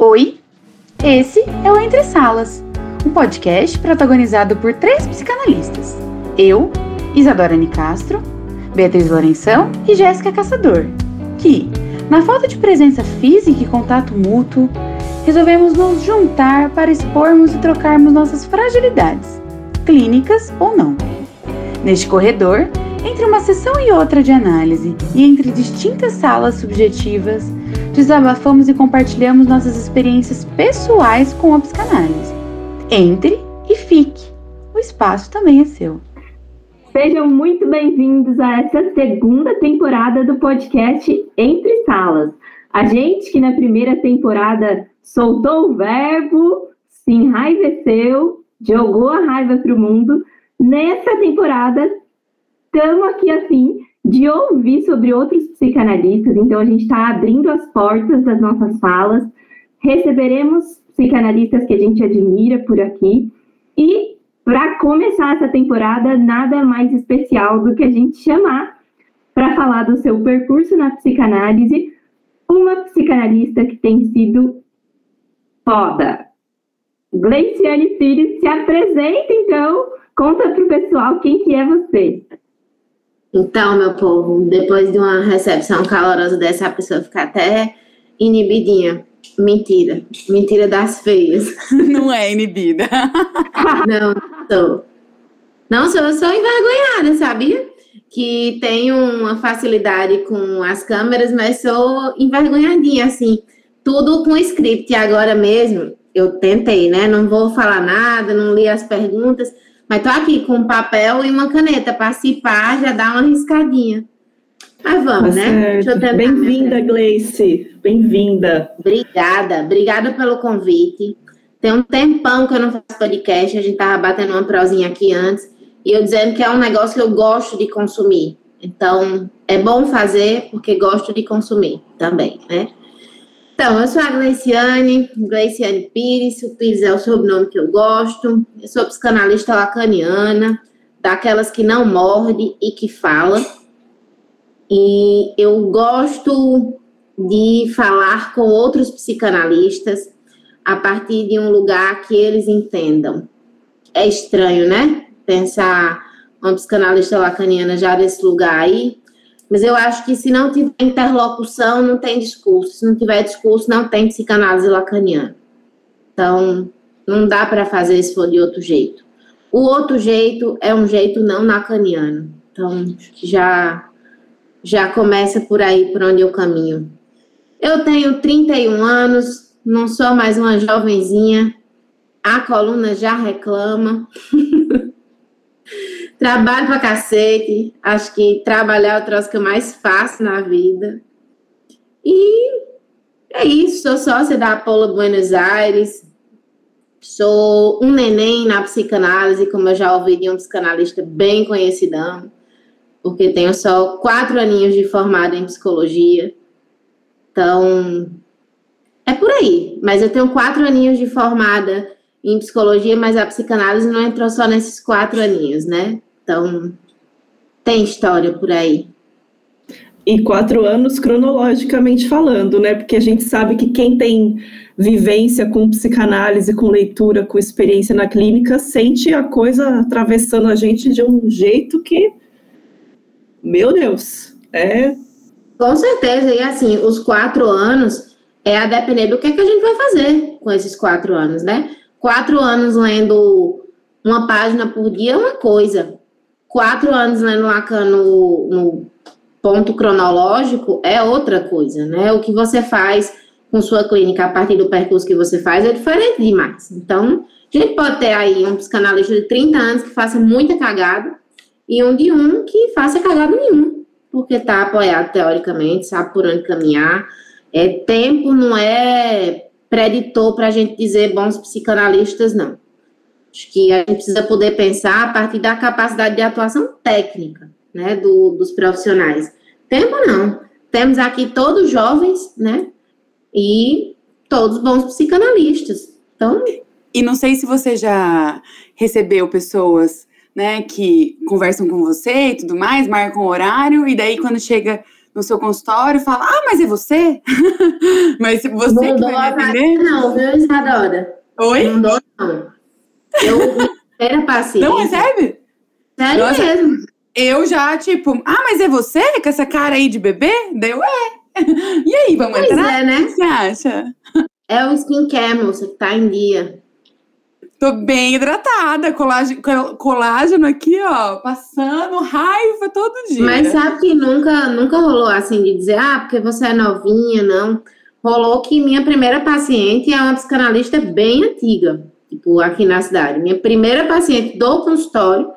Oi, esse é o Entre Salas, um podcast protagonizado por três psicanalistas. Eu, Isadora Nicastro, Beatriz Lourenção e Jéssica Caçador, que, na falta de presença física e contato mútuo, resolvemos nos juntar para expormos e trocarmos nossas fragilidades, clínicas ou não. Neste corredor, entre uma sessão e outra de análise e entre distintas salas subjetivas, desabafamos e compartilhamos nossas experiências pessoais com a psicanálise. Entre e fique, o espaço também é seu. Sejam muito bem-vindos a essa segunda temporada do podcast Entre Salas. A gente que na primeira temporada soltou o verbo, se enraiveceu, jogou a raiva para o mundo, nessa temporada estamos aqui assim de ouvir sobre outros psicanalistas, então a gente está abrindo as portas das nossas falas, receberemos psicanalistas que a gente admira por aqui, e para começar essa temporada, nada mais especial do que a gente chamar para falar do seu percurso na psicanálise, uma psicanalista que tem sido foda. Gleiciane Pires, se apresenta então, conta para o pessoal quem que é você. Então, meu povo, depois de uma recepção calorosa dessa, a pessoa fica até inibidinha. Mentira. Mentira das feias. Não é inibida. Não, sou. Não, sou, eu sou envergonhada, sabia? Que tenho uma facilidade com as câmeras, mas sou envergonhadinha, assim. Tudo com script. Agora mesmo, eu tentei, né? Não vou falar nada, não li as perguntas mas tô aqui com um papel e uma caneta para cipar, já dá uma riscadinha. Mas vamos, tá né? Bem-vinda, Gleice. Bem-vinda. Obrigada, obrigada pelo convite. Tem um tempão que eu não faço podcast, a gente tava batendo uma prosinha aqui antes, e eu dizendo que é um negócio que eu gosto de consumir. Então, é bom fazer porque gosto de consumir também, né? Então, eu sou a Gleiciane, Gleiciane Pires, o Pires é o sobrenome que eu gosto. Eu sou psicanalista lacaniana, daquelas que não morde e que fala. E eu gosto de falar com outros psicanalistas a partir de um lugar que eles entendam. É estranho, né? Pensar uma psicanalista lacaniana já desse lugar aí, mas eu acho que se não tiver interlocução, não tem discurso. Se não tiver discurso, não tem psicanálise lacaniana. Então, não dá para fazer for de outro jeito. O outro jeito é um jeito não lacaniano. Então, já, já começa por aí, por onde eu caminho. Eu tenho 31 anos, não sou mais uma jovenzinha. A coluna já reclama. Trabalho pra cacete. Acho que trabalhar é o troço que eu mais faço na vida. E é isso. Sou sócia da Apolo Buenos Aires. Sou um neném na psicanálise, como eu já ouvi de um psicanalista bem conhecidão. Porque tenho só quatro aninhos de formada em psicologia. Então, é por aí. Mas eu tenho quatro aninhos de formada em psicologia, mas a psicanálise não entrou só nesses quatro aninhos, né? Então, tem história por aí. E quatro anos cronologicamente falando, né? Porque a gente sabe que quem tem vivência com psicanálise, com leitura, com experiência na clínica, sente a coisa atravessando a gente de um jeito que, meu Deus, é. Com certeza, e assim, os quatro anos é a depender do que, é que a gente vai fazer com esses quatro anos, né? Quatro anos lendo uma página por dia é uma coisa, quatro anos lendo Lacan no, no ponto cronológico é outra coisa, né? O que você faz com sua clínica a partir do percurso que você faz é diferente demais. Então, a gente pode ter aí um psicanalista de 30 anos que faça muita cagada e um de um que faça cagada nenhuma, porque está apoiado teoricamente, sabe por onde caminhar. É, tempo não é preditor para a gente dizer bons psicanalistas, não. Acho que a gente precisa poder pensar a partir da capacidade de atuação técnica, né, do, dos profissionais. Tempo não. Temos aqui todos jovens, né, e todos bons psicanalistas. Então. E não sei se você já recebeu pessoas, né, que conversam com você e tudo mais, marcam horário, e daí quando chega no seu consultório fala, ah, mas é você? mas você não que vai me atender? Não, viu, Isadora? Oi? Não dou, não. Eu, era paciente. Não recebe? Sério Nossa. mesmo. Eu já, tipo, ah, mas é você com essa cara aí de bebê? Daí eu, é. E aí, vamos Pois entrar? é, né? O que você acha? É o skincare, moça, que tá em dia. Tô bem hidratada, colágeno, col- colágeno aqui, ó, passando raiva todo dia. Mas sabe que nunca, nunca rolou assim de dizer, ah, porque você é novinha, não. Rolou que minha primeira paciente é uma psicanalista bem antiga, tipo, aqui na cidade. Minha primeira paciente do consultório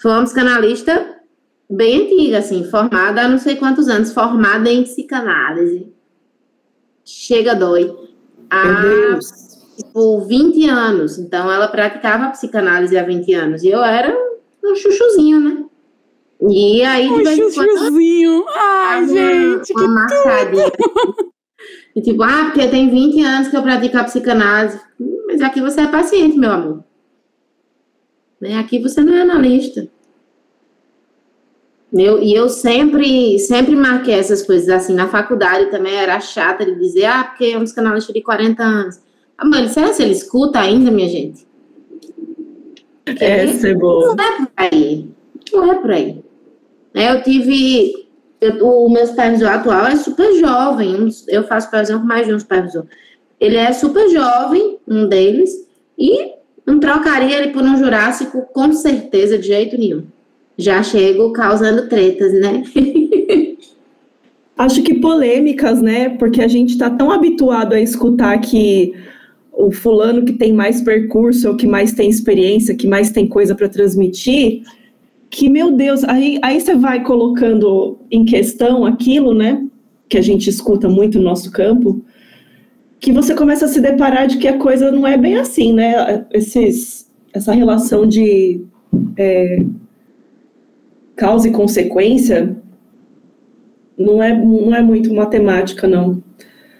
foi uma psicanalista bem antiga, assim, formada há não sei quantos anos, formada em psicanálise. Chega dói. Há, tipo, 20 anos. Então, ela praticava psicanálise há 20 anos. E eu era um chuchuzinho, né? E aí, de Um vez em quando, chuchuzinho. Ai, uma- gente, que uma massadinha. E tipo, ah, porque tem 20 anos que eu pratico a psicanálise. Mas aqui você é paciente, meu amor. Né? Aqui você não é analista. Eu, e eu sempre, sempre marquei essas coisas assim. Na faculdade também era chata de dizer, ah, porque é um psicanalista de 40 anos. Ah, mãe, será que ele escuta ainda, minha gente? Essa é boa. Não é por aí. Não é por aí. Né, Eu tive. eu- o meu supervisor atual é super jovem. Eu faço supervisão com mais de um supervisor. Ele é super jovem, um deles, e não trocaria ele por um jurássico com certeza, de jeito nenhum. Já chego causando tretas, né? Acho que polêmicas, né? Porque a gente está tão habituado a escutar que o fulano que tem mais percurso, ou que mais tem experiência, que mais tem coisa para transmitir, que, meu Deus, aí, aí você vai colocando em questão aquilo, né? Que a gente escuta muito no nosso campo, que você começa a se deparar de que a coisa não é bem assim, né? Esses, essa relação de é, causa e consequência não é, não é muito matemática, não.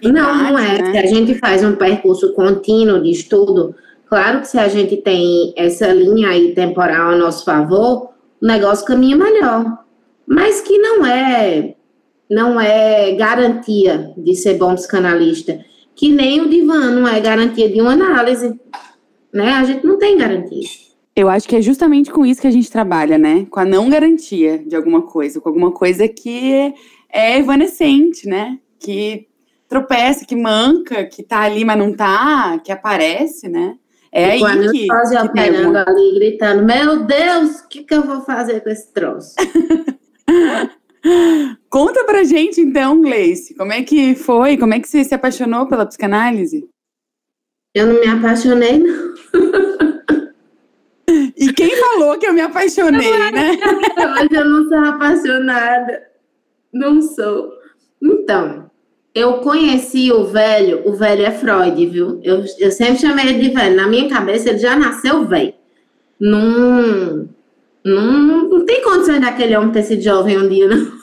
Não, não é. né? Se a gente faz um percurso contínuo de estudo, claro que se a gente tem essa linha aí temporal a nosso favor, o negócio caminha melhor. Mas que não é não é garantia de ser bom psicanalista, que nem o divã não é garantia de uma análise, né? A gente não tem garantia. Eu acho que é justamente com isso que a gente trabalha, né? Com a não garantia de alguma coisa, com alguma coisa que é evanescente, né? Que tropeça, que manca, que tá ali, mas não tá, que aparece, né? É aí com a que, que operando alguma... ali, gritando, meu Deus, o que, que eu vou fazer com esse troço? Conta pra gente, então, Gleice, como é que foi? Como é que você se apaixonou pela psicanálise? Eu não me apaixonei, não. E quem falou que eu me apaixonei, né? Mas eu não sou apaixonada. Não sou. Então, eu conheci o velho, o velho é Freud, viu? Eu, eu sempre chamei ele de velho. Na minha cabeça, ele já nasceu velho. Não, não, não tem condições daquele homem ter sido jovem um dia, não.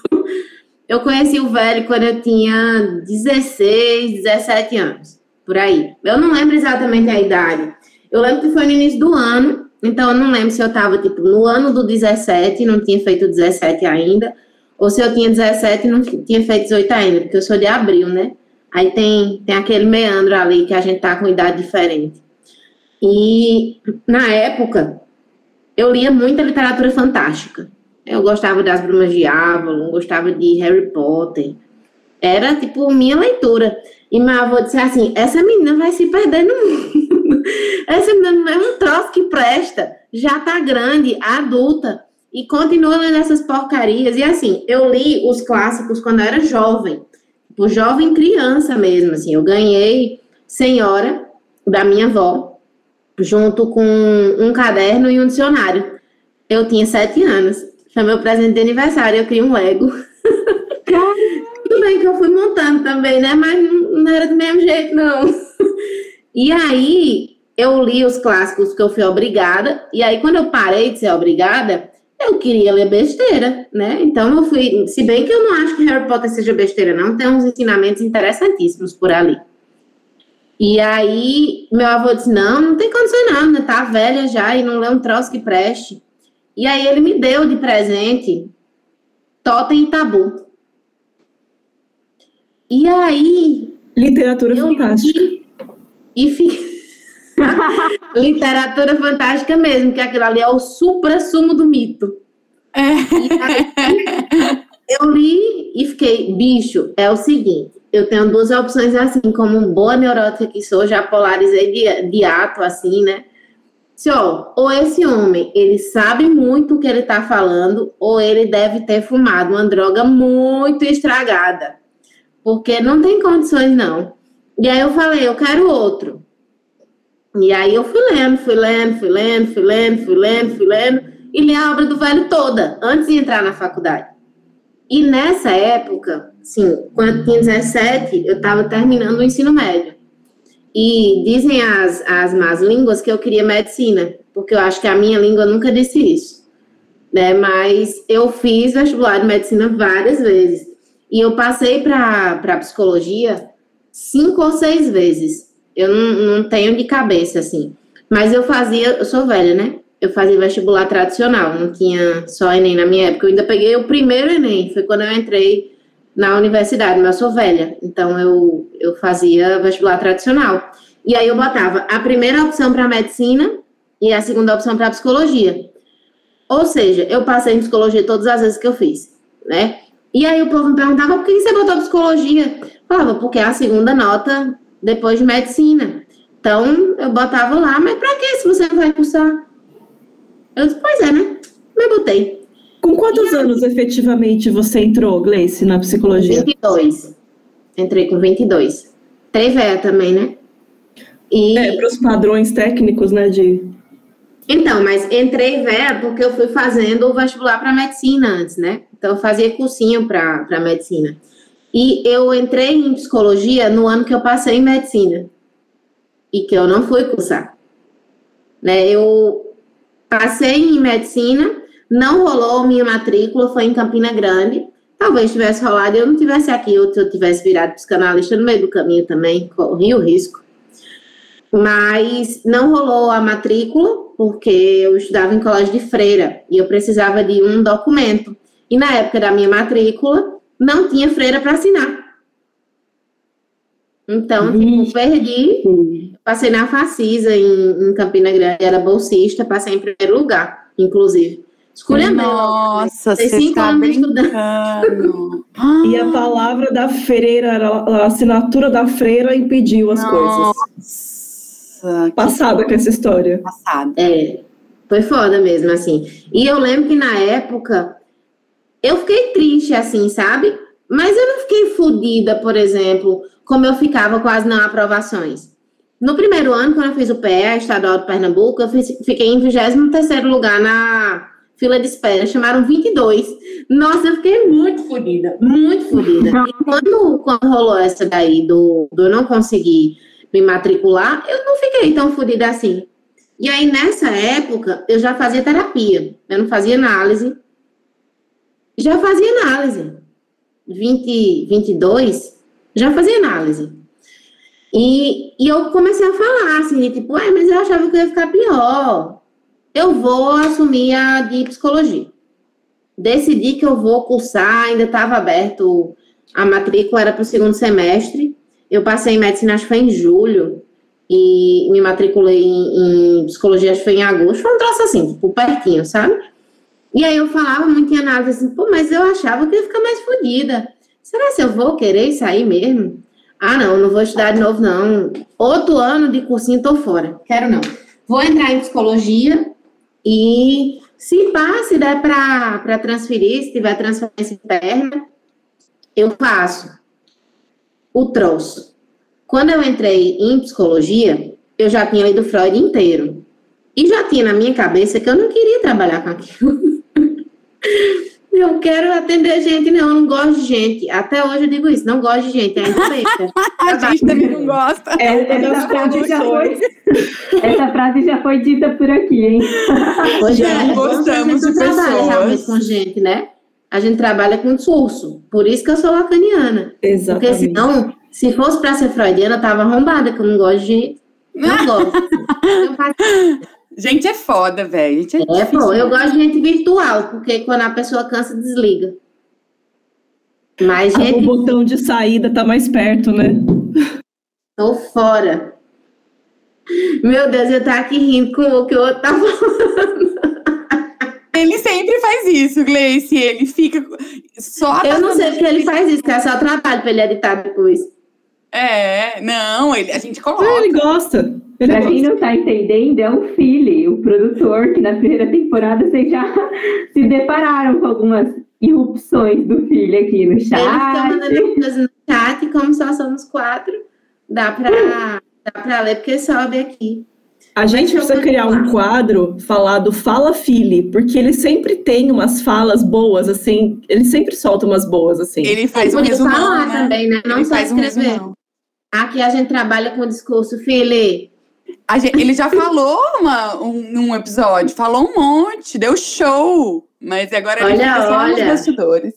Eu conheci o velho quando eu tinha 16, 17 anos, por aí. Eu não lembro exatamente a idade. Eu lembro que foi no início do ano, então eu não lembro se eu tava, tipo, no ano do 17, não tinha feito 17 ainda, ou se eu tinha 17 e não tinha feito 18 ainda, porque eu sou de abril, né? Aí tem, tem aquele meandro ali que a gente tá com idade diferente. E na época, eu lia muita literatura fantástica. Eu gostava das Brumas de Avalon, gostava de Harry Potter. Era, tipo, minha leitura. E meu avô disse assim: essa menina vai se perder no mundo. essa menina é um troço que presta. Já tá grande, adulta. E continua lendo essas porcarias. E assim, eu li os clássicos quando eu era jovem. Tipo, jovem criança mesmo, assim. Eu ganhei Senhora, da minha avó, junto com um caderno e um dicionário. Eu tinha sete anos. Foi meu presente de aniversário. Eu criei um Lego. Tudo bem que eu fui montando também, né? Mas não, era do mesmo jeito, não. E aí, eu li os clássicos que eu fui obrigada. E aí, quando eu parei de ser obrigada, eu queria ler besteira, né? Então, eu fui. Se bem que eu não acho que Harry Potter seja besteira, não. Tem uns ensinamentos interessantíssimos por ali. E aí, meu avô disse: Não, não tem condição, não, né? Tá velha já e não lê um troço que preste. E aí, ele me deu de presente Totem e Tabu. E aí. Literatura fantástica. E fiquei. Literatura fantástica mesmo, que aquilo ali é o supra-sumo do mito. É. Aí, eu li e fiquei, bicho, é o seguinte, eu tenho duas opções assim, como boa neurótica que sou, já polarizei de, de ato, assim, né? Se, ó, ou esse homem, ele sabe muito o que ele tá falando, ou ele deve ter fumado uma droga muito estragada. Porque não tem condições, não. E aí eu falei, eu quero outro. E aí eu fui lendo, fui lendo, fui lendo, fui lendo, fui lendo, fui lendo, e li a obra do velho toda, antes de entrar na faculdade. E nessa época, sim, quando tinha 17, eu estava terminando o ensino médio. E dizem as, as más línguas que eu queria medicina, porque eu acho que a minha língua nunca disse isso. Né? Mas eu fiz vestibular de medicina várias vezes. E eu passei para psicologia cinco ou seis vezes. Eu não, não tenho de cabeça, assim. Mas eu fazia, eu sou velha, né? Eu fazia vestibular tradicional, não tinha só Enem na minha época. Eu ainda peguei o primeiro Enem, foi quando eu entrei na universidade, mas eu sou velha, então eu, eu fazia vestibular tradicional. E aí eu botava a primeira opção para medicina e a segunda opção para psicologia. Ou seja, eu passei em psicologia todas as vezes que eu fiz, né? E aí o povo me perguntava por que você botou psicologia? Eu falava, porque é a segunda nota depois de medicina. Então eu botava lá, mas para que se você não vai cursar? Eu disse, pois é, né? Mas botei. Com quantos e anos aí? efetivamente você entrou, Gleice, na psicologia? 22. Entrei com 22. Trevéia também, né? E... É, para os padrões técnicos, né, de... Então, mas entrei véia porque eu fui fazendo o vestibular para medicina antes, né? Então, eu fazia cursinho para medicina. E eu entrei em psicologia no ano que eu passei em medicina. E que eu não fui cursar. Né? Eu passei em medicina não rolou minha matrícula, foi em Campina Grande. Talvez tivesse rolado e eu não tivesse aqui, ou se eu tivesse virado psicanalista no meio do caminho também, corri o risco. Mas não rolou a matrícula, porque eu estudava em colégio de freira e eu precisava de um documento. E na época da minha matrícula, não tinha freira para assinar. Então, tipo, perdi. Passei na Facisa, em, em Campina Grande, era bolsista, passei em primeiro lugar, inclusive. Escolha Nossa, você está brincando. e a palavra da freira, a assinatura da freira impediu as Nossa, coisas. Passada com essa história. Passada. É, foi foda mesmo, assim. E eu lembro que na época, eu fiquei triste, assim, sabe? Mas eu não fiquei fodida, por exemplo, como eu ficava com as não aprovações. No primeiro ano, quando eu fiz o PE, Estadual de Pernambuco, eu fiquei em 23º lugar na fila de espera, chamaram 22. Nossa, eu fiquei muito fodida, muito fodida. E quando, quando rolou essa daí do, do eu não conseguir me matricular, eu não fiquei tão fodida assim. E aí, nessa época, eu já fazia terapia, eu não fazia análise. Já fazia análise. 20, 22, já fazia análise. E, e eu comecei a falar assim, tipo, é, mas eu achava que ia ficar pior eu vou assumir a de psicologia. Decidi que eu vou cursar, ainda estava aberto, a matrícula era para o segundo semestre. Eu passei em medicina, acho que foi em julho, e me matriculei em, em psicologia, acho que foi em agosto. Foi um troço assim, tipo, pertinho, sabe? E aí eu falava muito em análise assim, pô, mas eu achava que ia ficar mais fodida. Será que eu vou querer sair mesmo? Ah, não, não vou estudar de novo, não. Outro ano de cursinho, tô fora. Quero não. Vou entrar em psicologia, e se pá, se der para transferir, se tiver transferência interna, eu faço o troço. Quando eu entrei em psicologia, eu já tinha lido Freud inteiro. E já tinha na minha cabeça que eu não queria trabalhar com aquilo. Eu quero atender gente, não, eu não gosto de gente. Até hoje eu digo isso, não gosto de gente. É a gente também não gosta. É, essa, frase já foi, essa frase já foi dita por aqui, hein? Hoje é, não gostamos de pessoas. com gente, né? A gente trabalha com discurso. Por isso que eu sou lacaniana. Exatamente. Porque senão, se fosse para ser freudiana, eu tava arrombada, que eu não gosto de gente. Não gosto. Eu faço... Gente é foda, velho. É, é pô, eu gosto de gente virtual, porque quando a pessoa cansa, desliga. Mas, gente, O botão de saída tá mais perto, né? tô fora. Meu Deus, eu tô aqui rindo com o que o outro tá falando. Ele sempre faz isso, Gleice. Ele fica só. Eu não sei porque ele faz isso, que é só trabalho pra ele editar depois. É, não, ele, a gente coloca. Ah, ele gosta. Ele Pra quem não tá entendendo, é o Philly, o produtor, que na primeira temporada vocês já se depararam com algumas irrupções do Philly aqui no Eles estão chat. mandando coisas no chat, como só somos quatro, dá pra, dá pra ler, porque sobe aqui. A gente precisa criar um quadro falado Fala Fili, porque ele sempre tem umas falas boas, assim. Ele sempre solta umas boas, assim. Ele faz um Podia resumão, falar né? também, né? Não ele só faz um escrever. resumão. Aqui a gente trabalha com o discurso, Fili. Gente- ele já falou uma, um, num episódio, falou um monte, deu show. Mas agora ele Olha, fica só nos olha. bastidores.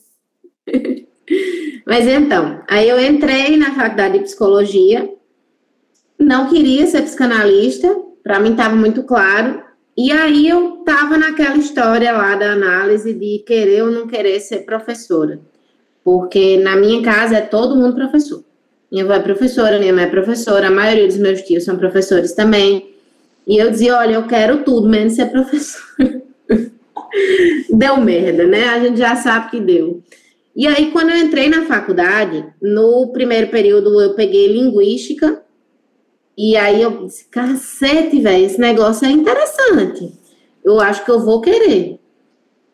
Mas então, aí eu entrei na faculdade de psicologia, não queria ser psicanalista, para mim estava muito claro. E aí eu estava naquela história lá da análise de querer ou não querer ser professora. Porque na minha casa é todo mundo professor. Minha avó é professora, minha mãe é professora, a maioria dos meus tios são professores também. E eu dizia, olha, eu quero tudo, menos ser professora. deu merda, né? A gente já sabe que deu. E aí, quando eu entrei na faculdade, no primeiro período eu peguei linguística, e aí eu disse, cacete, velho, esse negócio é interessante. Eu acho que eu vou querer.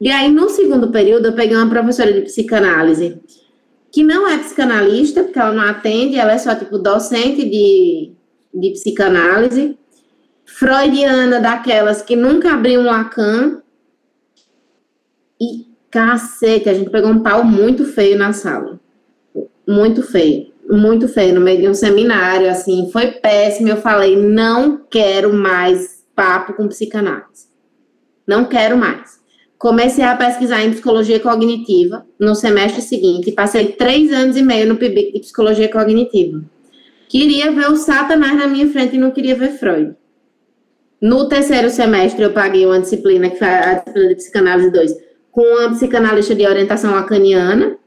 E aí, no segundo período, eu peguei uma professora de psicanálise, que não é psicanalista, porque ela não atende, ela é só, tipo, docente de, de psicanálise, freudiana daquelas que nunca abriu um Lacan, e cacete, a gente pegou um pau muito feio na sala. Muito feio, muito feio, no meio de um seminário, assim, foi péssimo. Eu falei, não quero mais papo com psicanálise. Não quero mais. Comecei a pesquisar em psicologia cognitiva no semestre seguinte, passei três anos e meio no PIBIC de psicologia cognitiva. Queria ver o Satanás na minha frente e não queria ver Freud. No terceiro semestre, eu paguei uma disciplina, que foi a disciplina de psicanálise 2, com uma psicanalista de orientação lacaniana,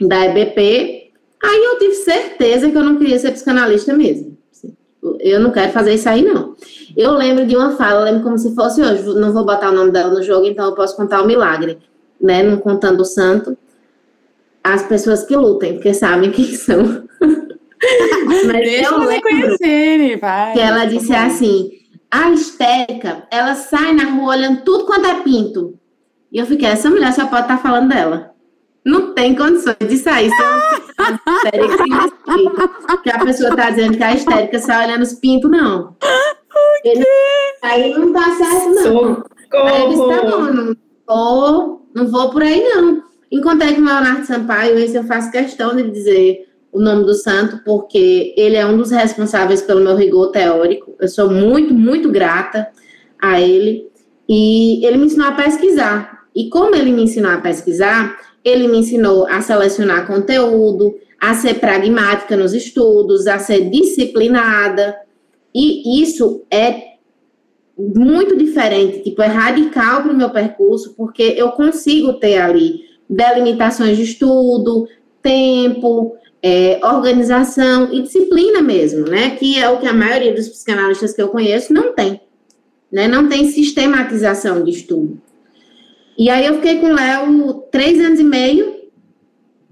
da EBP. Aí eu tive certeza que eu não queria ser psicanalista mesmo. Eu não quero fazer isso aí, não. Eu lembro de uma fala, lembro como se fosse hoje, não vou botar o nome dela no jogo, então eu posso contar o milagre, né? Não contando o santo. As pessoas que lutem, porque sabem quem são. Mas Deixa eu lembro reconhecerem, vai. que ela disse assim: a histérica, ela sai na rua olhando tudo quanto é pinto. E eu fiquei, essa mulher só pode estar falando dela. Não tem condições de sair sem uma histérica sem respeito. Porque a pessoa tá dizendo que a histérica sai olhando os pintos, não. Ele- aí não tá certo, não. Aí eu disse, tá bom, Socorro! não vou, não vou por aí, não. Encontrei com o Leonardo Sampaio, esse eu faço questão de dizer o nome do santo, porque ele é um dos responsáveis pelo meu rigor teórico. Eu sou muito, muito grata a ele. E ele me ensinou a pesquisar. E como ele me ensinou a pesquisar, ele me ensinou a selecionar conteúdo, a ser pragmática nos estudos, a ser disciplinada. E isso é muito diferente, tipo, é radical para o meu percurso, porque eu consigo ter ali delimitações de estudo, tempo, é, organização e disciplina mesmo, né? Que é o que a maioria dos psicanalistas que eu conheço não tem, né? Não tem sistematização de estudo. E aí eu fiquei com o Léo três anos e meio.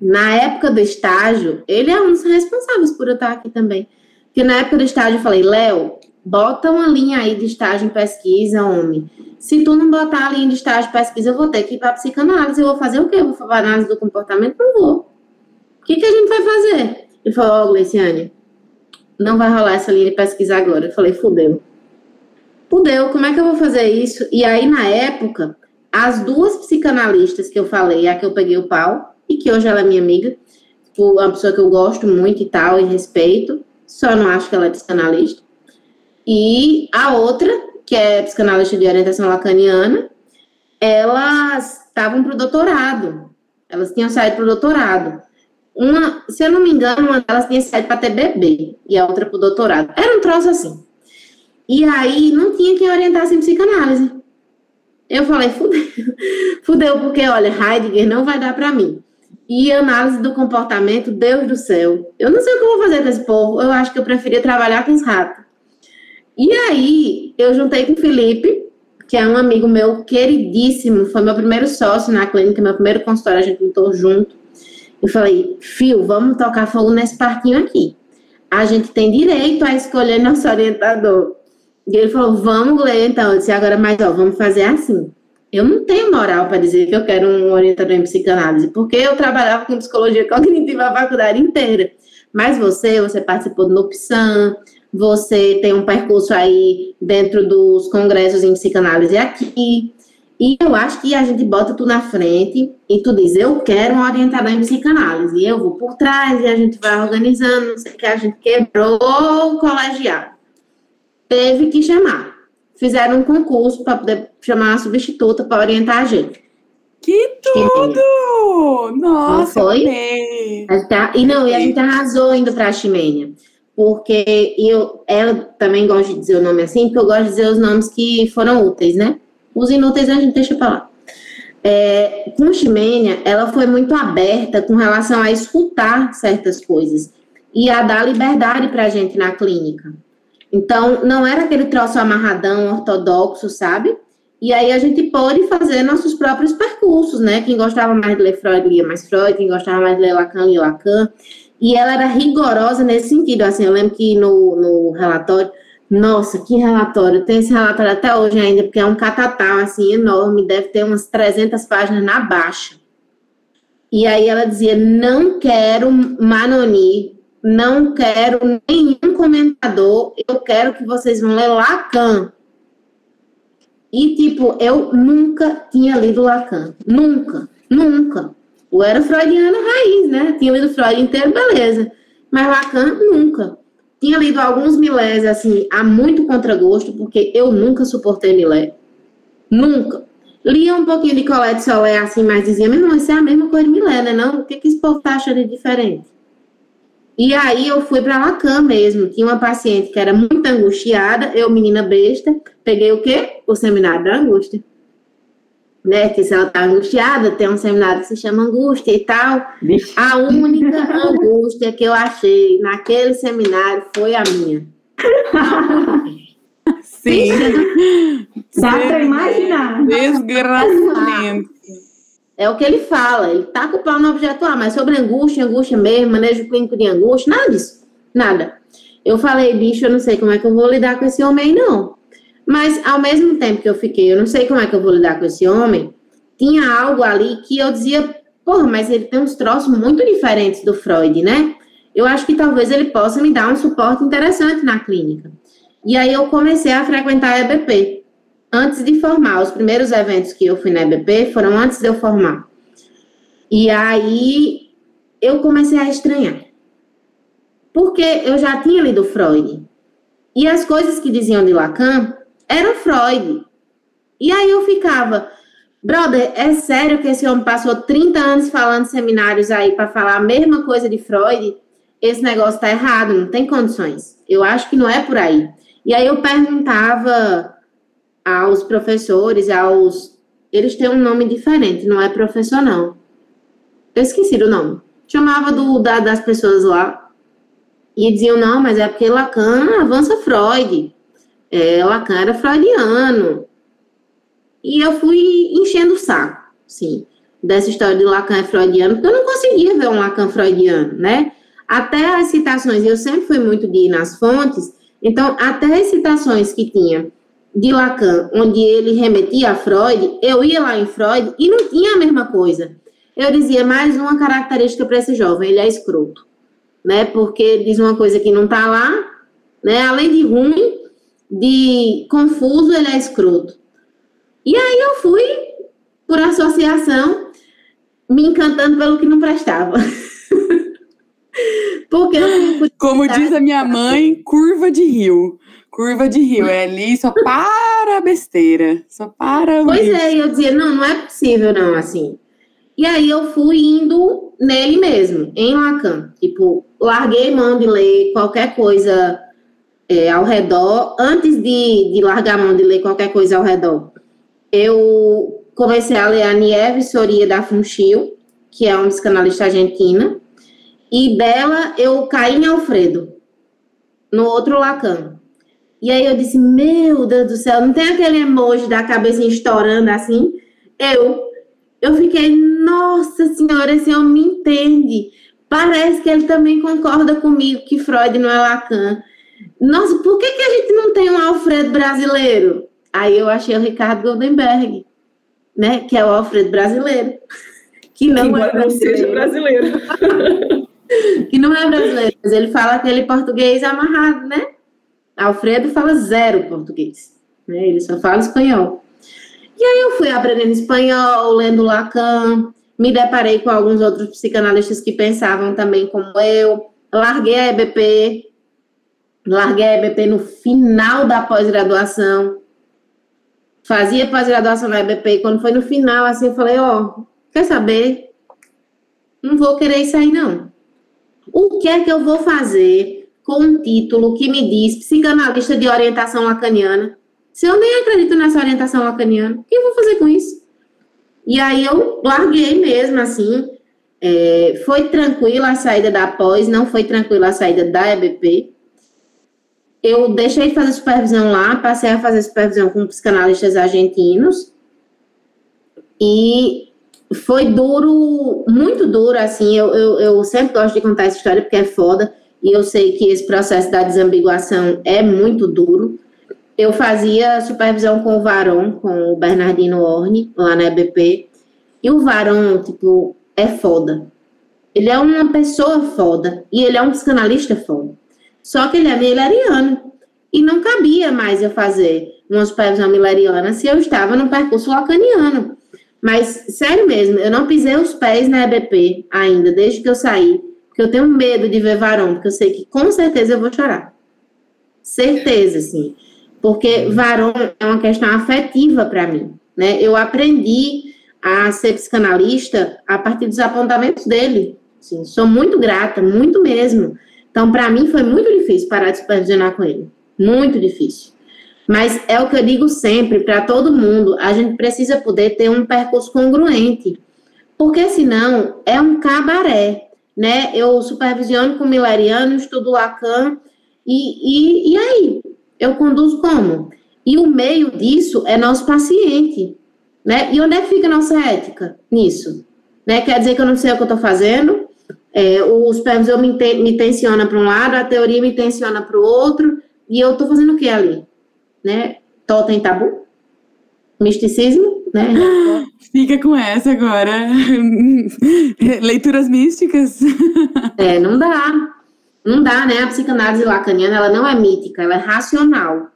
Na época do estágio, ele é um dos responsáveis por eu estar aqui também. Porque na época do estágio eu falei, Léo, bota uma linha aí de estágio em pesquisa, homem. Se tu não botar a linha de estágio em pesquisa, eu vou ter que ir para psicanálise. Eu vou fazer o quê? Eu vou fazer análise do comportamento? Não vou. O que, que a gente vai fazer? Ele falou, ó, oh, Gleiciane, não vai rolar essa linha de pesquisa agora. Eu falei, fudeu. Fudeu, como é que eu vou fazer isso? E aí, na época, as duas psicanalistas que eu falei, a que eu peguei o pau, e que hoje ela é minha amiga, uma pessoa que eu gosto muito e tal, e respeito, só não acho que ela é psicanalista. E a outra, que é psicanalista de orientação lacaniana, elas estavam para o doutorado. Elas tinham saído para o doutorado. Uma, se eu não me engano, uma delas tinha saído para bebê e a outra para o doutorado. Era um troço assim. E aí não tinha quem orientasse em psicanálise. Eu falei, fudeu. Fudeu, porque olha, Heidegger não vai dar para mim. E análise do comportamento, Deus do céu. Eu não sei o que eu vou fazer com esse povo. Eu acho que eu preferia trabalhar com os ratos. E aí, eu juntei com o Felipe, que é um amigo meu queridíssimo, foi meu primeiro sócio na clínica, meu primeiro consultório, a gente lutou junto. Eu falei, Fio, vamos tocar fogo nesse parquinho aqui. A gente tem direito a escolher nosso orientador. E ele falou, vamos ler então. Eu disse, agora, mas ó, vamos fazer assim. Eu não tenho moral para dizer que eu quero um orientador em psicanálise, porque eu trabalhava com psicologia cognitiva a faculdade inteira. Mas você, você participou do NUPSAM, você tem um percurso aí dentro dos congressos em psicanálise aqui. E eu acho que a gente bota tu na frente e tu diz, eu quero um orientador em psicanálise. E eu vou por trás e a gente vai organizando, não sei o que, a gente quebrou o colegiado. Teve que chamar fizeram um concurso para poder chamar uma substituta para orientar a gente. Que tudo! Nossa, não foi? Tá, e não, e a gente arrasou indo para a Ximênia. Porque eu, ela também gosta de dizer o nome assim, porque eu gosto de dizer os nomes que foram úteis, né? Os inúteis a gente deixa para lá. É, com Ximênia, ela foi muito aberta com relação a escutar certas coisas e a dar liberdade para a gente na clínica. Então, não era aquele troço amarradão, ortodoxo, sabe? E aí a gente pôde fazer nossos próprios percursos, né? Quem gostava mais de ler Freud, lia mais Freud. Quem gostava mais de ler Lacan, lia Lacan. E ela era rigorosa nesse sentido. Assim, eu lembro que no, no relatório... Nossa, que relatório! Tem esse relatório até hoje ainda, porque é um catatal, assim, enorme. Deve ter umas 300 páginas na baixa. E aí ela dizia, não quero Manoni não quero nenhum comentador, eu quero que vocês vão ler Lacan. E, tipo, eu nunca tinha lido Lacan. Nunca, nunca. Eu era freudiana raiz, né? Tinha lido Freud inteiro, beleza. Mas Lacan, nunca. Tinha lido alguns milés, assim, a muito contragosto, porque eu nunca suportei milé. Nunca. Lia um pouquinho de Colette Solé, assim, mas dizia, mas não, isso é a mesma coisa de milé, né? Não? O que, que esse povo tá achando de diferente? E aí eu fui para Lacan mesmo. Tinha uma paciente que era muito angustiada, eu, menina besta, peguei o quê? O seminário da angústia. Né? Que se ela tá angustiada, tem um seminário que se chama angústia e tal. A única angústia que eu achei naquele seminário foi a minha. Sim. Dá para imaginar. Desgraçamento. É o que ele fala, ele tá com o pau no objeto A, mas sobre angústia, angústia mesmo, manejo clínico de angústia, nada disso, nada. Eu falei, bicho, eu não sei como é que eu vou lidar com esse homem, não. Mas, ao mesmo tempo que eu fiquei, eu não sei como é que eu vou lidar com esse homem, tinha algo ali que eu dizia, porra, mas ele tem uns troços muito diferentes do Freud, né? Eu acho que talvez ele possa me dar um suporte interessante na clínica. E aí eu comecei a frequentar a EBP antes de formar. Os primeiros eventos que eu fui na EBP foram antes de eu formar. E aí eu comecei a estranhar. Porque eu já tinha lido Freud. E as coisas que diziam de Lacan eram Freud. E aí eu ficava, brother, é sério que esse homem passou 30 anos falando seminários aí para falar a mesma coisa de Freud? Esse negócio tá errado, não tem condições. Eu acho que não é por aí. E aí eu perguntava aos professores, aos. Eles têm um nome diferente, não é professor, não. Eu esqueci o nome. Chamava do, da, das pessoas lá e diziam: não, mas é porque Lacan avança Freud. É, Lacan era freudiano. E eu fui enchendo o saco, sim, dessa história de Lacan é freudiano, porque eu não conseguia ver um Lacan freudiano, né? Até as citações, eu sempre fui muito de ir nas fontes, então, até as citações que tinha de Lacan, onde ele remetia a Freud, eu ia lá em Freud e não tinha a mesma coisa. Eu dizia mais uma característica para esse jovem, ele é escroto, né? Porque diz uma coisa que não está lá, né? Além de ruim, de confuso, ele é escroto. E aí eu fui, por associação, me encantando pelo que não prestava. Porque Como diz a minha mãe, curva de rio curva de rio. É ali só para besteira. Só para. Pois é, eu dizia, não, não é possível, não, assim. E aí eu fui indo nele mesmo, em Lacan. Tipo, larguei mão de ler qualquer coisa é, ao redor. Antes de, de largar mão de ler qualquer coisa ao redor, eu comecei a ler a Nieve Soria da Funchil, que é uma psicanalista argentina, e dela eu caí em Alfredo, no outro Lacan. E aí eu disse, meu Deus do céu, não tem aquele emoji da cabeça estourando assim? Eu, eu fiquei, nossa senhora, esse homem me entende. Parece que ele também concorda comigo que Freud não é Lacan. Nossa, por que, que a gente não tem um Alfredo brasileiro? Aí eu achei o Ricardo Goldenberg, né? Que é o Alfredo brasileiro. Que não que é brasileiro. não seja brasileiro. que não é brasileiro, mas ele fala aquele português amarrado, né? Alfredo fala zero português, né? Ele só fala espanhol. E aí eu fui aprendendo espanhol, lendo Lacan, me deparei com alguns outros psicanalistas que pensavam também como eu, larguei a EBP, larguei a EBP no final da pós-graduação, fazia pós-graduação na EBP, e quando foi no final, assim, eu falei, ó, oh, quer saber? Não vou querer aí, não. O que é que eu vou fazer com um título que me diz psicanalista de orientação lacaniana? Se eu nem acredito nessa orientação lacaniana, o que eu vou fazer com isso? E aí eu larguei mesmo, assim. É, foi tranquila a saída da pós, não foi tranquila a saída da EBP. Eu deixei de fazer supervisão lá, passei a fazer supervisão com psicanalistas argentinos. E foi duro, muito duro, assim. Eu, eu, eu sempre gosto de contar essa história porque é foda. E eu sei que esse processo da desambiguação é muito duro eu fazia supervisão com o Varão, com o Bernardino Orne, lá na EBP. E o Varão, tipo, é foda. Ele é uma pessoa foda. E ele é um psicanalista foda. Só que ele é mileriano. E não cabia mais eu fazer uma supervisão mileriana se eu estava no percurso lacaniano. Mas, sério mesmo, eu não pisei os pés na EBP ainda, desde que eu saí. Porque eu tenho medo de ver Varão, porque eu sei que com certeza eu vou chorar. Certeza, sim porque varão é uma questão afetiva para mim, né? Eu aprendi a ser psicanalista a partir dos apontamentos dele. Assim, sou muito grata, muito mesmo. Então, para mim foi muito difícil parar de supervisionar com ele, muito difícil. Mas é o que eu digo sempre para todo mundo, a gente precisa poder ter um percurso congruente, porque senão é um cabaré, né? Eu supervisiono com Milariano, estudo Lacan, e, e, e aí? eu conduzo como? E o meio disso é nosso paciente, né? E onde é que fica a nossa ética nisso? Né? Quer dizer que eu não sei o que eu estou fazendo, é, o supervisor me, te, me tensiona para um lado, a teoria me tensiona para o outro, e eu estou fazendo o que ali? Né? Totem tabu? Misticismo? Né? Fica com essa agora. Leituras místicas. É, não dá. Não dá, né? A psicanálise lacaniana, ela não é mítica, ela é racional.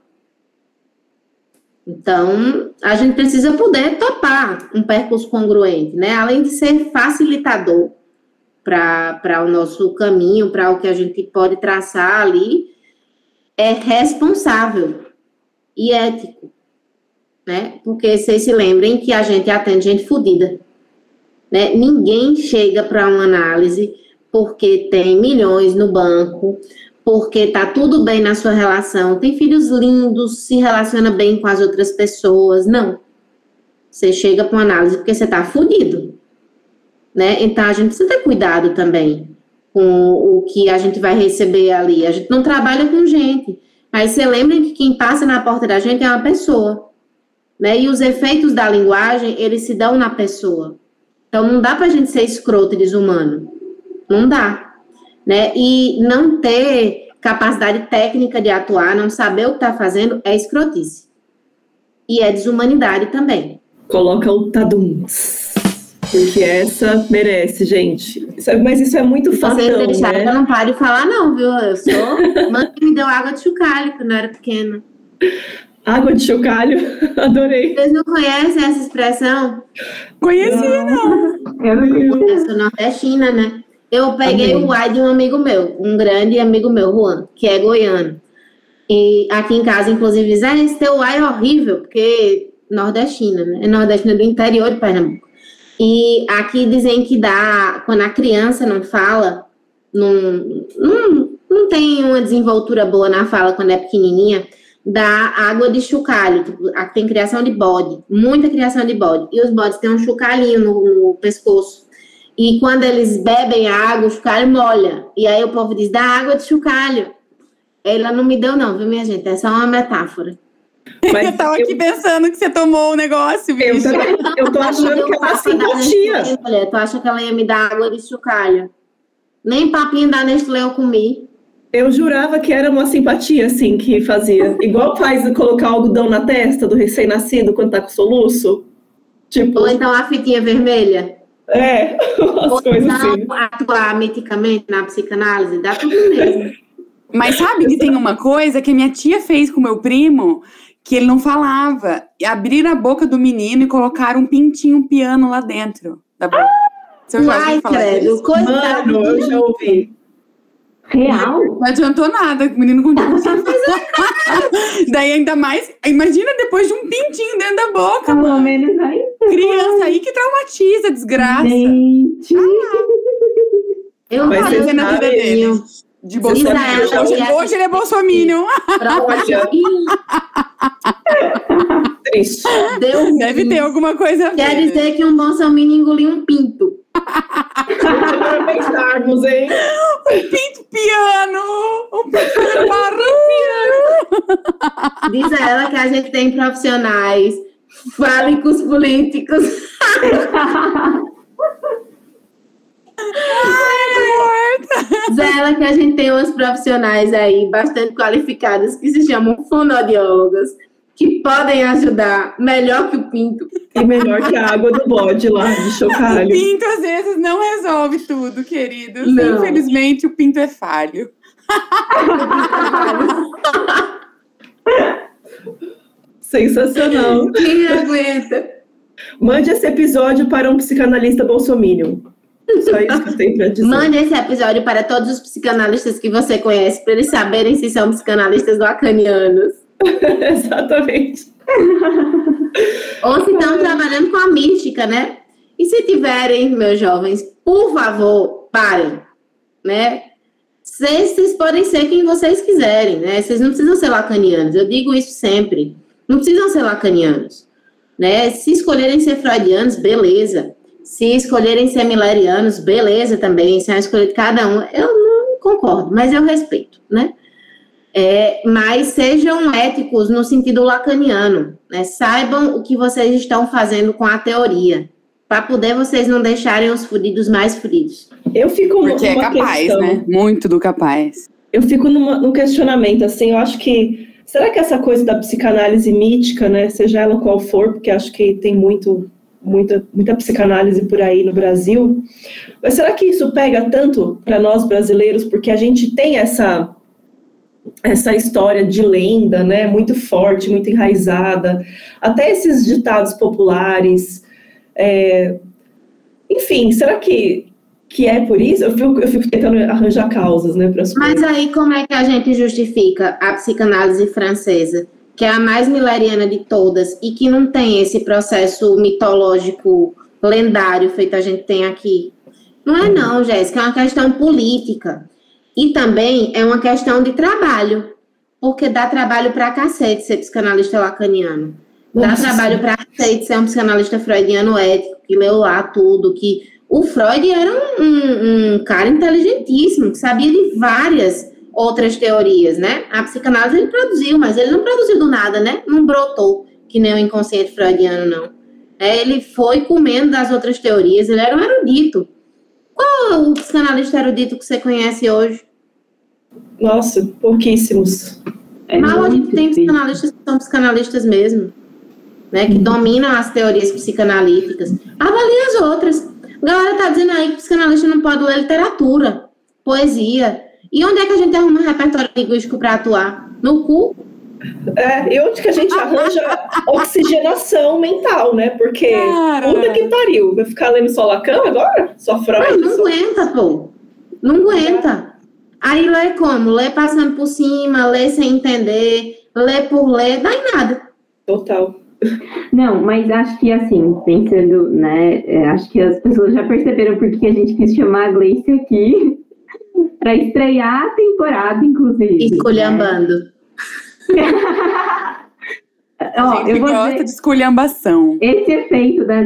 Então, a gente precisa poder topar um percurso congruente, né? Além de ser facilitador para o nosso caminho, para o que a gente pode traçar ali, é responsável e ético, né? Porque vocês se lembrem que a gente atende gente fodida, né? Ninguém chega para uma análise porque tem milhões no banco, porque tá tudo bem na sua relação, tem filhos lindos, se relaciona bem com as outras pessoas. Não. Você chega para uma análise porque você tá fudido. Né? Então a gente precisa ter cuidado também com o que a gente vai receber ali. A gente não trabalha com gente. Mas você lembra que quem passa na porta da gente é uma pessoa. Né? E os efeitos da linguagem, eles se dão na pessoa. Então não dá para a gente ser escroto e desumano. Não dá. Né? E não ter capacidade técnica de atuar, não saber o que está fazendo, é escrotice. E é desumanidade também. Coloca o tadum. Porque essa merece, gente. É, mas isso é muito fácil. Você deixar, né? eu não paro de falar, não, viu? Eu sou. Mãe me deu água de chocalho quando eu era pequena. Água de chocalho, adorei. Vocês não conhecem essa expressão? Conhecia, não. não. Eu não. Eu sou nordestina, né? Eu peguei Amém. o uai de um amigo meu, um grande amigo meu, Juan, que é goiano. E aqui em casa, inclusive, Zé, esse teu uai é horrível, porque nordestina, né? É nordestina do interior de Pernambuco. E aqui dizem que dá, quando a criança não fala, não, não, não tem uma desenvoltura boa na fala quando é pequenininha, dá água de chocalho. Tipo, tem criação de bode, muita criação de bode. E os bodes têm um chocalhinho no, no pescoço. E quando eles bebem a água, o chocalho molha. E aí o povo diz, dá água de chocalho. Ela não me deu não, viu, minha gente? É só uma metáfora. Mas eu tava eu... aqui pensando que você tomou o um negócio, bicho. Eu, eu tô achando que é uma simpatia. Mulher, tu acha que ela ia me dar água de chocalho? Nem papinho da Nestlé eu comi. Eu jurava que era uma simpatia, assim, que fazia. Igual faz colocar algodão na testa do recém-nascido quando tá com soluço. Tipo... Ou então a fitinha vermelha. É, as Ou coisas então, assim. atuar miticamente na psicanálise, dá tudo mesmo. Mas sabe que tem uma coisa que minha tia fez com meu primo, que ele não falava. Abriram a boca do menino e colocaram um pintinho um piano lá dentro da boca. Você já Ai, credo, coitado. Mano, eu já ouvi. Real? Não adiantou nada, o menino continua Daí ainda mais, imagina depois de um pintinho dentro da boca, Pelo mano. menos aí. Criança aí que traumatiza, desgraça. Gente. Ah, eu não sei na vida dele. De Bolsonaro. Hoje, hoje ele é Bolsonaro. Triste. Deus Deve ter alguma coisa a ver. Quer dizer que um Bolsonaro engoliu um pinto. pensarmos, hein? Um pinto piano! Um pinto piano! Diz a ela que a gente tem profissionais fálicos políticos. Zela que a gente tem umas profissionais aí bastante qualificadas que se chamam fonoaudiólogas, que podem ajudar melhor que o pinto. E melhor que a água do bode lá de chocalho. O pinto às vezes não resolve tudo, queridos. Não. Infelizmente o pinto é falho. Sensacional. Quem aguenta? Mande esse episódio para um psicanalista bolsominion. Só isso que eu tenho para dizer. Mande esse episódio para todos os psicanalistas que você conhece, para eles saberem se são psicanalistas lacanianos. Exatamente. Ou se estão trabalhando com a mística, né? E se tiverem, meus jovens, por favor, parem, né? Vocês, vocês podem ser quem vocês quiserem, né? Vocês não precisam ser lacanianos. Eu digo isso sempre. Não precisam ser lacanianos, né? Se escolherem ser freudianos, beleza. Se escolherem ser milerianos, beleza também. Se é escolher de cada um, eu não concordo, mas eu respeito, né? É, mas sejam éticos no sentido lacaniano, né? Saibam o que vocês estão fazendo com a teoria, para poder vocês não deixarem os furidos mais furidos. Eu fico Porque é capaz, questão, né? Muito do capaz. Eu fico numa, num questionamento, assim, eu acho que será que essa coisa da psicanálise mítica, né, seja ela qual for, porque acho que tem muito muita, muita psicanálise por aí no Brasil, mas será que isso pega tanto para nós brasileiros, porque a gente tem essa essa história de lenda, né, muito forte, muito enraizada, até esses ditados populares, é, enfim, será que que é por isso? Eu fico, eu fico tentando arranjar causas, né, para Mas aí como é que a gente justifica a psicanálise francesa, que é a mais mileriana de todas e que não tem esse processo mitológico lendário feito a gente tem aqui? Não é não, Jéssica, é uma questão política. E também é uma questão de trabalho, porque dá trabalho pra cacete ser psicanalista lacaniano. Dá Nossa. trabalho pra cacete ser um psicanalista freudiano ético, que leu lá tudo, que o Freud era um, um, um, cara inteligentíssimo, que sabia de várias outras teorias, né? A psicanálise ele produziu, mas ele não produziu do nada, né? Não brotou, que nem o inconsciente freudiano, não. É, ele foi comendo das outras teorias, ele era um erudito. Qual é o psicanalista erudito que você conhece hoje? Nossa, pouquíssimos. É Mal a gente tem psicanalistas que são psicanalistas mesmo, né? Que dominam as teorias psicanalíticas. Avalie as outras. A galera tá dizendo aí que psicanalista não pode ler literatura, poesia. E onde é que a gente arruma um repertório linguístico para atuar? No cu? É, e onde que a gente arranja oxigenação mental, né? Porque Cara. puta que pariu. Vai ficar lendo só Lacan agora? Só Freud? Não, não aguenta, pô. Não aguenta. Aí lê como? Lê passando por cima, lê sem entender, lê por ler, dá em nada. Total. Não, mas acho que assim, pensando, né? É, acho que as pessoas já perceberam porque a gente quis chamar a Gleice aqui para estrear a temporada, inclusive. Escolhambando. Né? ó, eu vou gosta dizer, de esculhambação. esse efeito da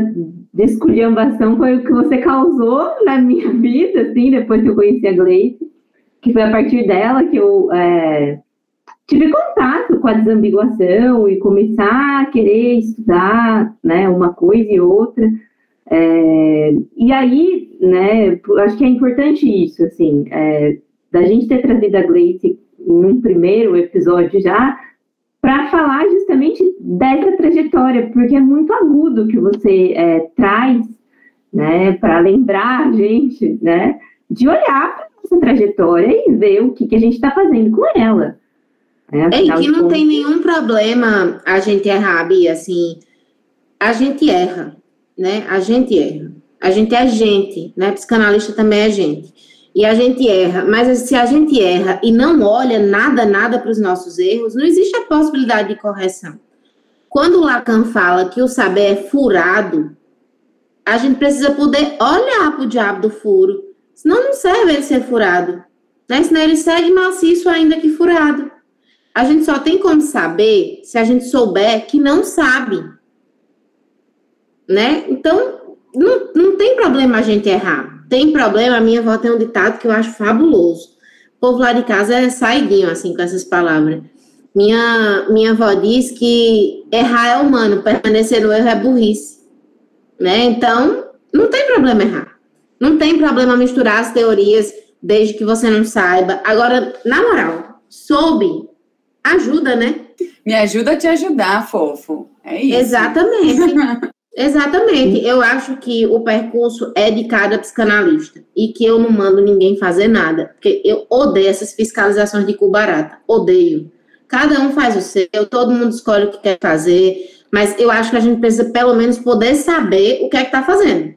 de esculhambação foi o que você causou na minha vida, assim, depois que eu conheci a Gleice, que foi a partir dela que eu é, tive contato com a desambiguação e começar a querer estudar, né, uma coisa e outra. É, e aí, né, acho que é importante isso, assim, é, da gente ter trazido a Gleice em um primeiro episódio já, para falar justamente dessa trajetória, porque é muito agudo que você é, traz, né, para lembrar a gente, né, de olhar para essa trajetória e ver o que, que a gente está fazendo com ela. Né? É, e que não tem nenhum problema a gente errar, Bia, assim, a gente erra, né, a gente erra. A gente é gente, né, psicanalista também é gente e a gente erra, mas se a gente erra e não olha nada, nada para os nossos erros, não existe a possibilidade de correção. Quando Lacan fala que o saber é furado, a gente precisa poder olhar para o diabo do furo, senão não serve ele ser furado, né? senão ele segue maciço ainda que furado. A gente só tem como saber se a gente souber que não sabe, né? Então, não, não tem problema a gente errar tem problema, a minha avó tem um ditado que eu acho fabuloso. O povo lá de casa é saidinho, assim, com essas palavras. Minha, minha avó diz que errar é humano, permanecer no erro é burrice. Né? Então, não tem problema errar. Não tem problema misturar as teorias desde que você não saiba. Agora, na moral, soube, ajuda, né? Me ajuda a te ajudar, fofo. É isso. Exatamente. Exatamente. Eu acho que o percurso é de cada psicanalista e que eu não mando ninguém fazer nada, porque eu odeio essas fiscalizações de cu barata. Odeio. Cada um faz o seu, todo mundo escolhe o que quer fazer, mas eu acho que a gente precisa pelo menos poder saber o que é que está fazendo.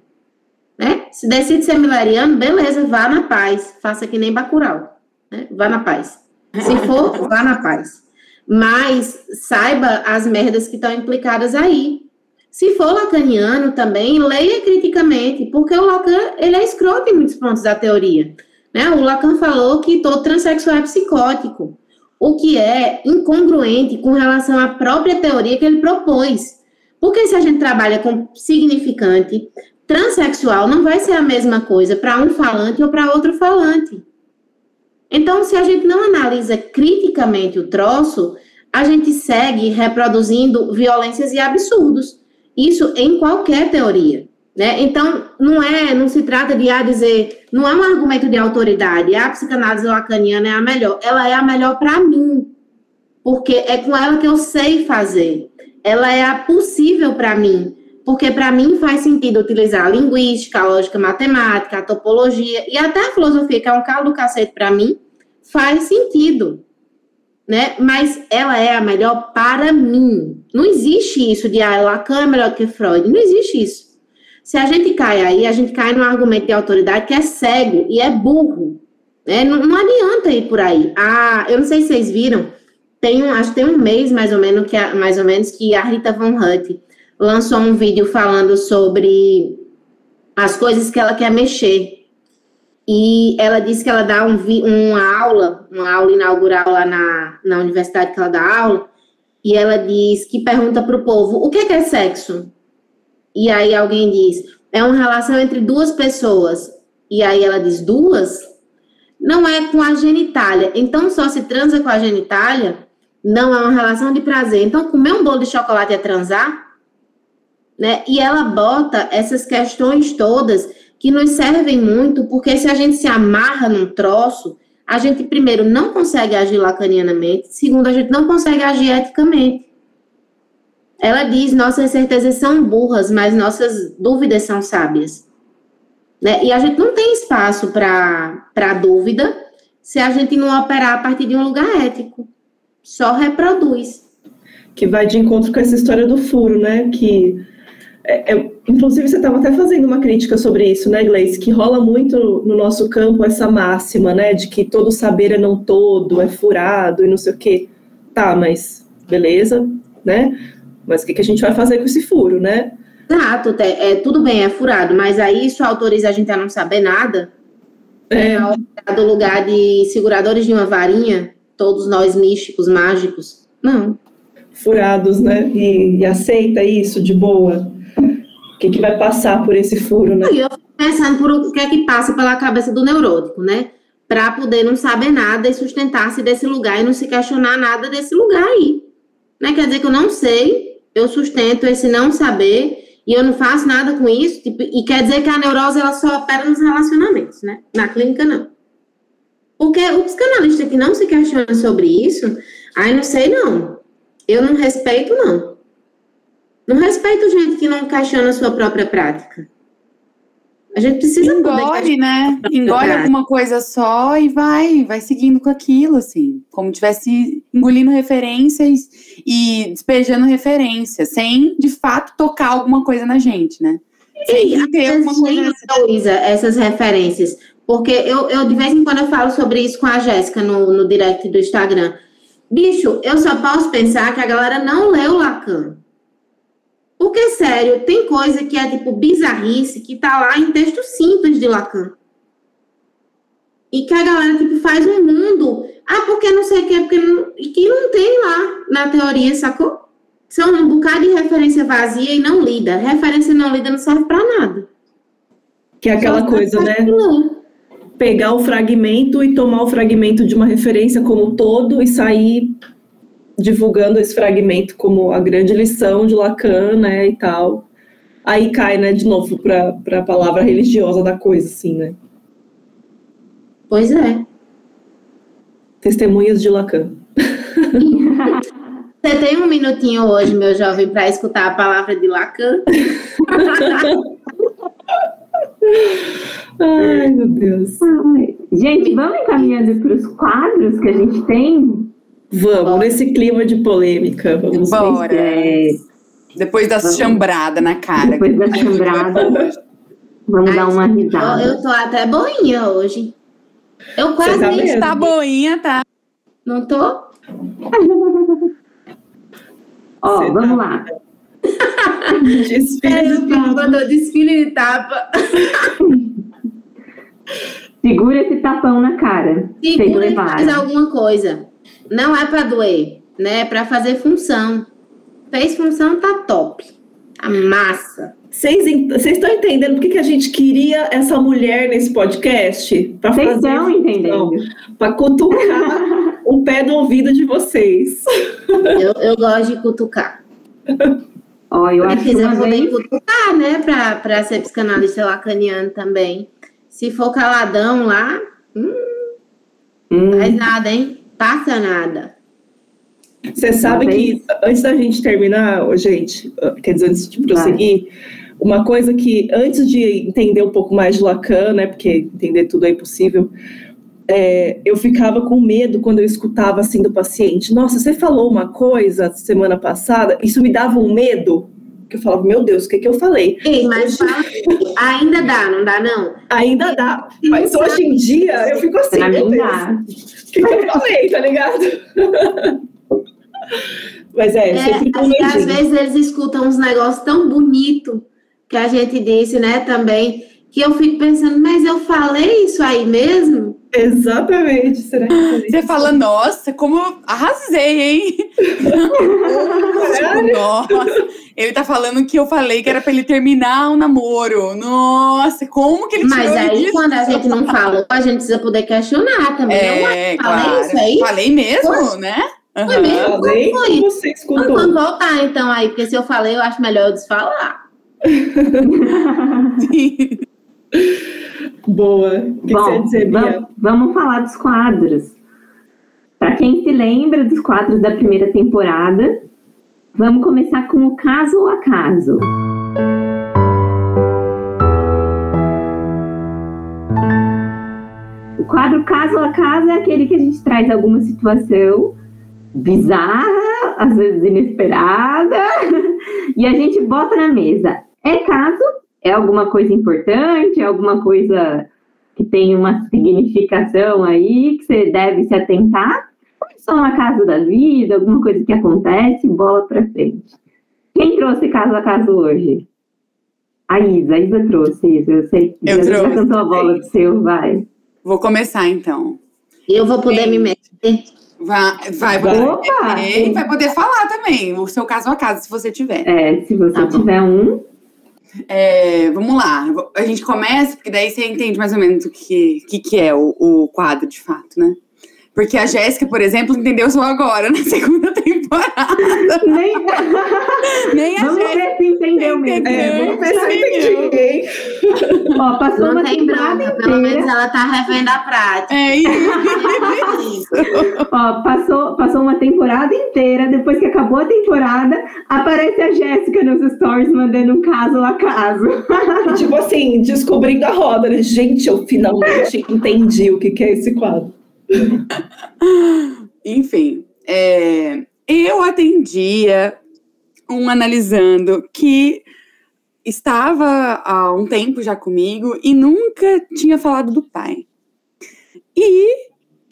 Né? Se decide ser milariano, beleza, vá na paz. Faça que nem Bacurau. Né? Vá na paz. Se for, vá na paz. Mas saiba as merdas que estão implicadas aí se for lacaniano também, leia criticamente, porque o Lacan ele é escroto em muitos pontos da teoria. Né? O Lacan falou que todo transexual é psicótico, o que é incongruente com relação à própria teoria que ele propôs. Porque se a gente trabalha com significante, transexual não vai ser a mesma coisa para um falante ou para outro falante. Então, se a gente não analisa criticamente o troço, a gente segue reproduzindo violências e absurdos. Isso em qualquer teoria. Né? Então, não é, não se trata de a dizer, não é um argumento de autoridade, a psicanálise lacaniana é a melhor. Ela é a melhor para mim, porque é com ela que eu sei fazer. Ela é a possível para mim, porque para mim faz sentido utilizar a linguística, a lógica matemática, a topologia e até a filosofia, que é um calo do cacete para mim, faz sentido né? Mas ela é a melhor para mim. Não existe isso de ah, Lacan é melhor que Freud. Não existe isso. Se a gente cai aí, a gente cai num argumento de autoridade que é cego e é burro. Né? Não, não adianta ir por aí. Ah, eu não sei se vocês viram, tem um, acho que tem um mês mais ou menos que a, mais ou menos que a Rita Von Hutt lançou um vídeo falando sobre as coisas que ela quer mexer e ela disse que ela dá um, uma aula, uma aula inaugural lá na, na universidade que ela dá aula, e ela diz que pergunta para o povo, o que é, que é sexo? E aí alguém diz, é uma relação entre duas pessoas. E aí ela diz, duas? Não é com a genitália. Então, só se transa com a genitália, não é uma relação de prazer. Então, comer um bolo de chocolate é transar? Né? E ela bota essas questões todas que nos servem muito, porque se a gente se amarra num troço, a gente, primeiro, não consegue agir lacanianamente, segundo, a gente não consegue agir eticamente. Ela diz: nossas certezas são burras, mas nossas dúvidas são sábias. Né? E a gente não tem espaço para dúvida se a gente não operar a partir de um lugar ético. Só reproduz. Que vai de encontro com essa história do furo, né? Que é, é, inclusive, você estava até fazendo uma crítica sobre isso, né, Gleice? Que rola muito no nosso campo essa máxima, né? De que todo saber é não todo, é furado e não sei o quê. Tá, mas beleza, né? Mas o que, que a gente vai fazer com esse furo, né? Exato, é, tudo bem, é furado, mas aí isso autoriza a gente a não saber nada? É. é do lugar de seguradores de uma varinha, todos nós místicos, mágicos? Não. furados, né? E, e aceita isso de boa. O que, que vai passar por esse furo, né? Eu fico pensando por o que é que passa pela cabeça do neurótico, né? Para poder não saber nada e sustentar-se desse lugar e não se questionar nada desse lugar aí. Né? Quer dizer que eu não sei, eu sustento esse não saber e eu não faço nada com isso. Tipo, e quer dizer que a neurose ela só opera nos relacionamentos, né? Na clínica, não. Porque o psicanalista que não se questiona sobre isso, ai, não sei não. Eu não respeito, não. Não respeito gente que não questiona a sua própria prática. A gente precisa Engole, né? Engole alguma coisa só e vai, vai seguindo com aquilo, assim. Como tivesse engolindo referências e despejando referências, sem de fato tocar alguma coisa na gente, né? Sem e, ter alguma coisa. Luísa, essas referências. Porque eu, eu, de vez em quando, eu falo sobre isso com a Jéssica no, no direct do Instagram. Bicho, eu só posso pensar que a galera não leu Lacan. Porque, sério, tem coisa que é tipo bizarrice que tá lá em texto simples de Lacan. E que a galera tipo, faz um mundo. Ah, porque não sei o que, porque não, e que não tem lá na teoria, sacou? São um bocado de referência vazia e não lida. Referência não lida não serve para nada. Que é aquela coisa, né? Pegar o fragmento e tomar o fragmento de uma referência como todo e sair divulgando esse fragmento como a grande lição de Lacan, né, e tal. Aí cai, né, de novo para a palavra religiosa da coisa, assim, né? Pois é. Testemunhas de Lacan. Você tem um minutinho hoje, meu jovem, para escutar a palavra de Lacan? Ai, meu Deus. Gente, vamos encaminhando para os quadros que a gente tem Vamos, Bora. nesse clima de polêmica. Vamos Bora. É... Depois da vamos. chambrada na cara. Depois da chambrada. vamos Ai, dar uma risada. Eu, eu tô até boinha hoje. Eu quase tá nem tá boinha, tá? Não tô? Ó, Você vamos tá... lá. desfile é, de tapa. desfile de tapa. Segura esse tapão na cara. Segura e faz alguma coisa. Não é para doer, né? É para fazer função. Fez função, tá top. A massa. Vocês estão entendendo por que, que a gente queria essa mulher nesse podcast? Vocês estão entendendo. Para cutucar o pé do ouvido de vocês. Eu, eu gosto de cutucar. Ó, oh, eu acho que quiser poder vez... cutucar, né? Para ser psicanalista lacaniano também. Se for caladão lá, hum, hum. faz nada, hein? Passa nada. Você sabe que antes da gente terminar, gente, quer dizer, antes de prosseguir, Vai. uma coisa que antes de entender um pouco mais de Lacan, né, porque entender tudo é impossível, é, eu ficava com medo quando eu escutava assim do paciente. Nossa, você falou uma coisa semana passada, isso me dava um medo que eu falava, meu Deus, o que, que eu falei? Ei, mas ainda dá, não dá, não? Ainda dá. Mas hoje em dia eu fico assim, meu Deus. Que, que eu falei, tá ligado? mas é, é sempre às vezes eles escutam uns negócios tão bonitos que a gente disse, né, também, que eu fico pensando, mas eu falei isso aí mesmo? Exatamente. Será que Você fala, nossa, como eu arrasei, hein? nossa, ele tá falando que eu falei que era pra ele terminar o namoro. Nossa, como que ele Mas aí, isso? quando a gente não falou, a gente precisa poder questionar também. É, eu falei claro. isso aí? Falei mesmo, Poxa. né? Uhum. Foi mesmo? Falei, foi? Você escutou. Vamos voltar então aí, porque se eu falei, eu acho melhor eu desfalar. Sim. Boa. O que, Bom, você dizer, Bia? Vamos falar dos quadros. Para quem se lembra dos quadros da primeira temporada, vamos começar com o caso ou acaso. O quadro caso ou acaso é aquele que a gente traz alguma situação bizarra, às vezes inesperada, e a gente bota na mesa. É caso é alguma coisa importante, é alguma coisa que tem uma significação aí que você deve se atentar? Ou é só uma casa da vida, alguma coisa que acontece, bola para frente? Quem trouxe caso a caso hoje? A Isa, a Isa trouxe, Isa, eu sei. Eu já, trouxe. Já cantou a bola do seu, vai. Vou começar então. Eu vou poder me meter. Vai, vai, Vai. poder Opa! e vai poder falar também, o seu caso a caso, se você tiver. É, se você Tá bom. tiver um, É, vamos lá, a gente começa, porque daí você entende mais ou menos o que, que, que é o, o quadro de fato, né? Porque a Jéssica, por exemplo, entendeu só agora, na segunda temporada. nem. Nem a Vamos Jéssica. ver se entendeu mesmo. É, vamos ver se eu entendi? Ó, passou Não uma tem temporada bronca, pelo menos inteira. ela tá revendo a prática. É isso. Ó, passou, passou uma temporada inteira. Depois que acabou a temporada, aparece a Jéssica nos stories mandando um caso a caso. Tipo assim, descobrindo a roda, né? Gente, eu finalmente entendi o que, que é esse quadro. Enfim, é, eu atendia um analisando que estava há um tempo já comigo e nunca tinha falado do pai. E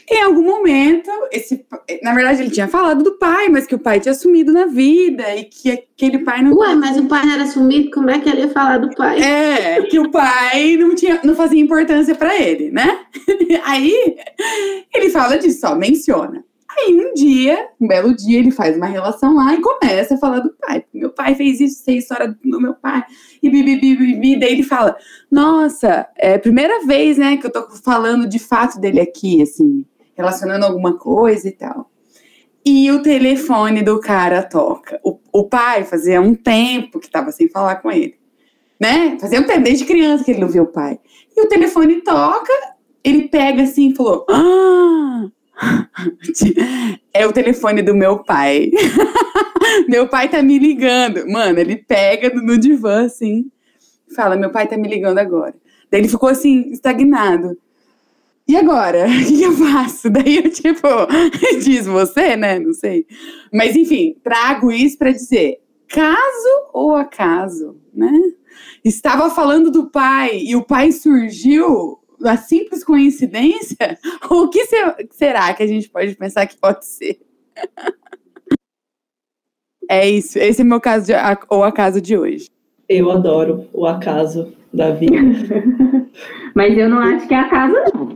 em algum momento, esse, na verdade, ele tinha falado do pai, mas que o pai tinha sumido na vida e que aquele pai não Ué, mas o pai não era sumido, como é que ele ia falar do pai? É, que o pai não, tinha, não fazia importância pra ele, né? Aí ele fala disso, só menciona. Aí um dia, um belo dia, ele faz uma relação lá e começa a falar do pai. Meu pai fez isso, sei a história do meu pai, e bibi, bibi, daí ele fala: Nossa, é a primeira vez, né, que eu tô falando de fato dele aqui, assim, relacionando alguma coisa e tal. E o telefone do cara toca. O, o pai fazia um tempo que tava sem falar com ele né? Fazia um tempo, desde criança que ele não viu o pai. E o telefone toca, ele pega assim e falou: Ah! É o telefone do meu pai. meu pai tá me ligando. Mano, ele pega no divã assim, fala: Meu pai tá me ligando agora. Daí ele ficou assim, estagnado. E agora? O que, eu faço? Daí eu, tipo, diz você, né? Não sei. Mas enfim, trago isso pra dizer: caso ou acaso, né? estava falando do pai e o pai surgiu a simples coincidência? O que se- será que a gente pode pensar que pode ser? É isso. Esse é meu caso de, ou acaso de hoje. Eu adoro o acaso da vida. Mas eu não acho que é acaso, não.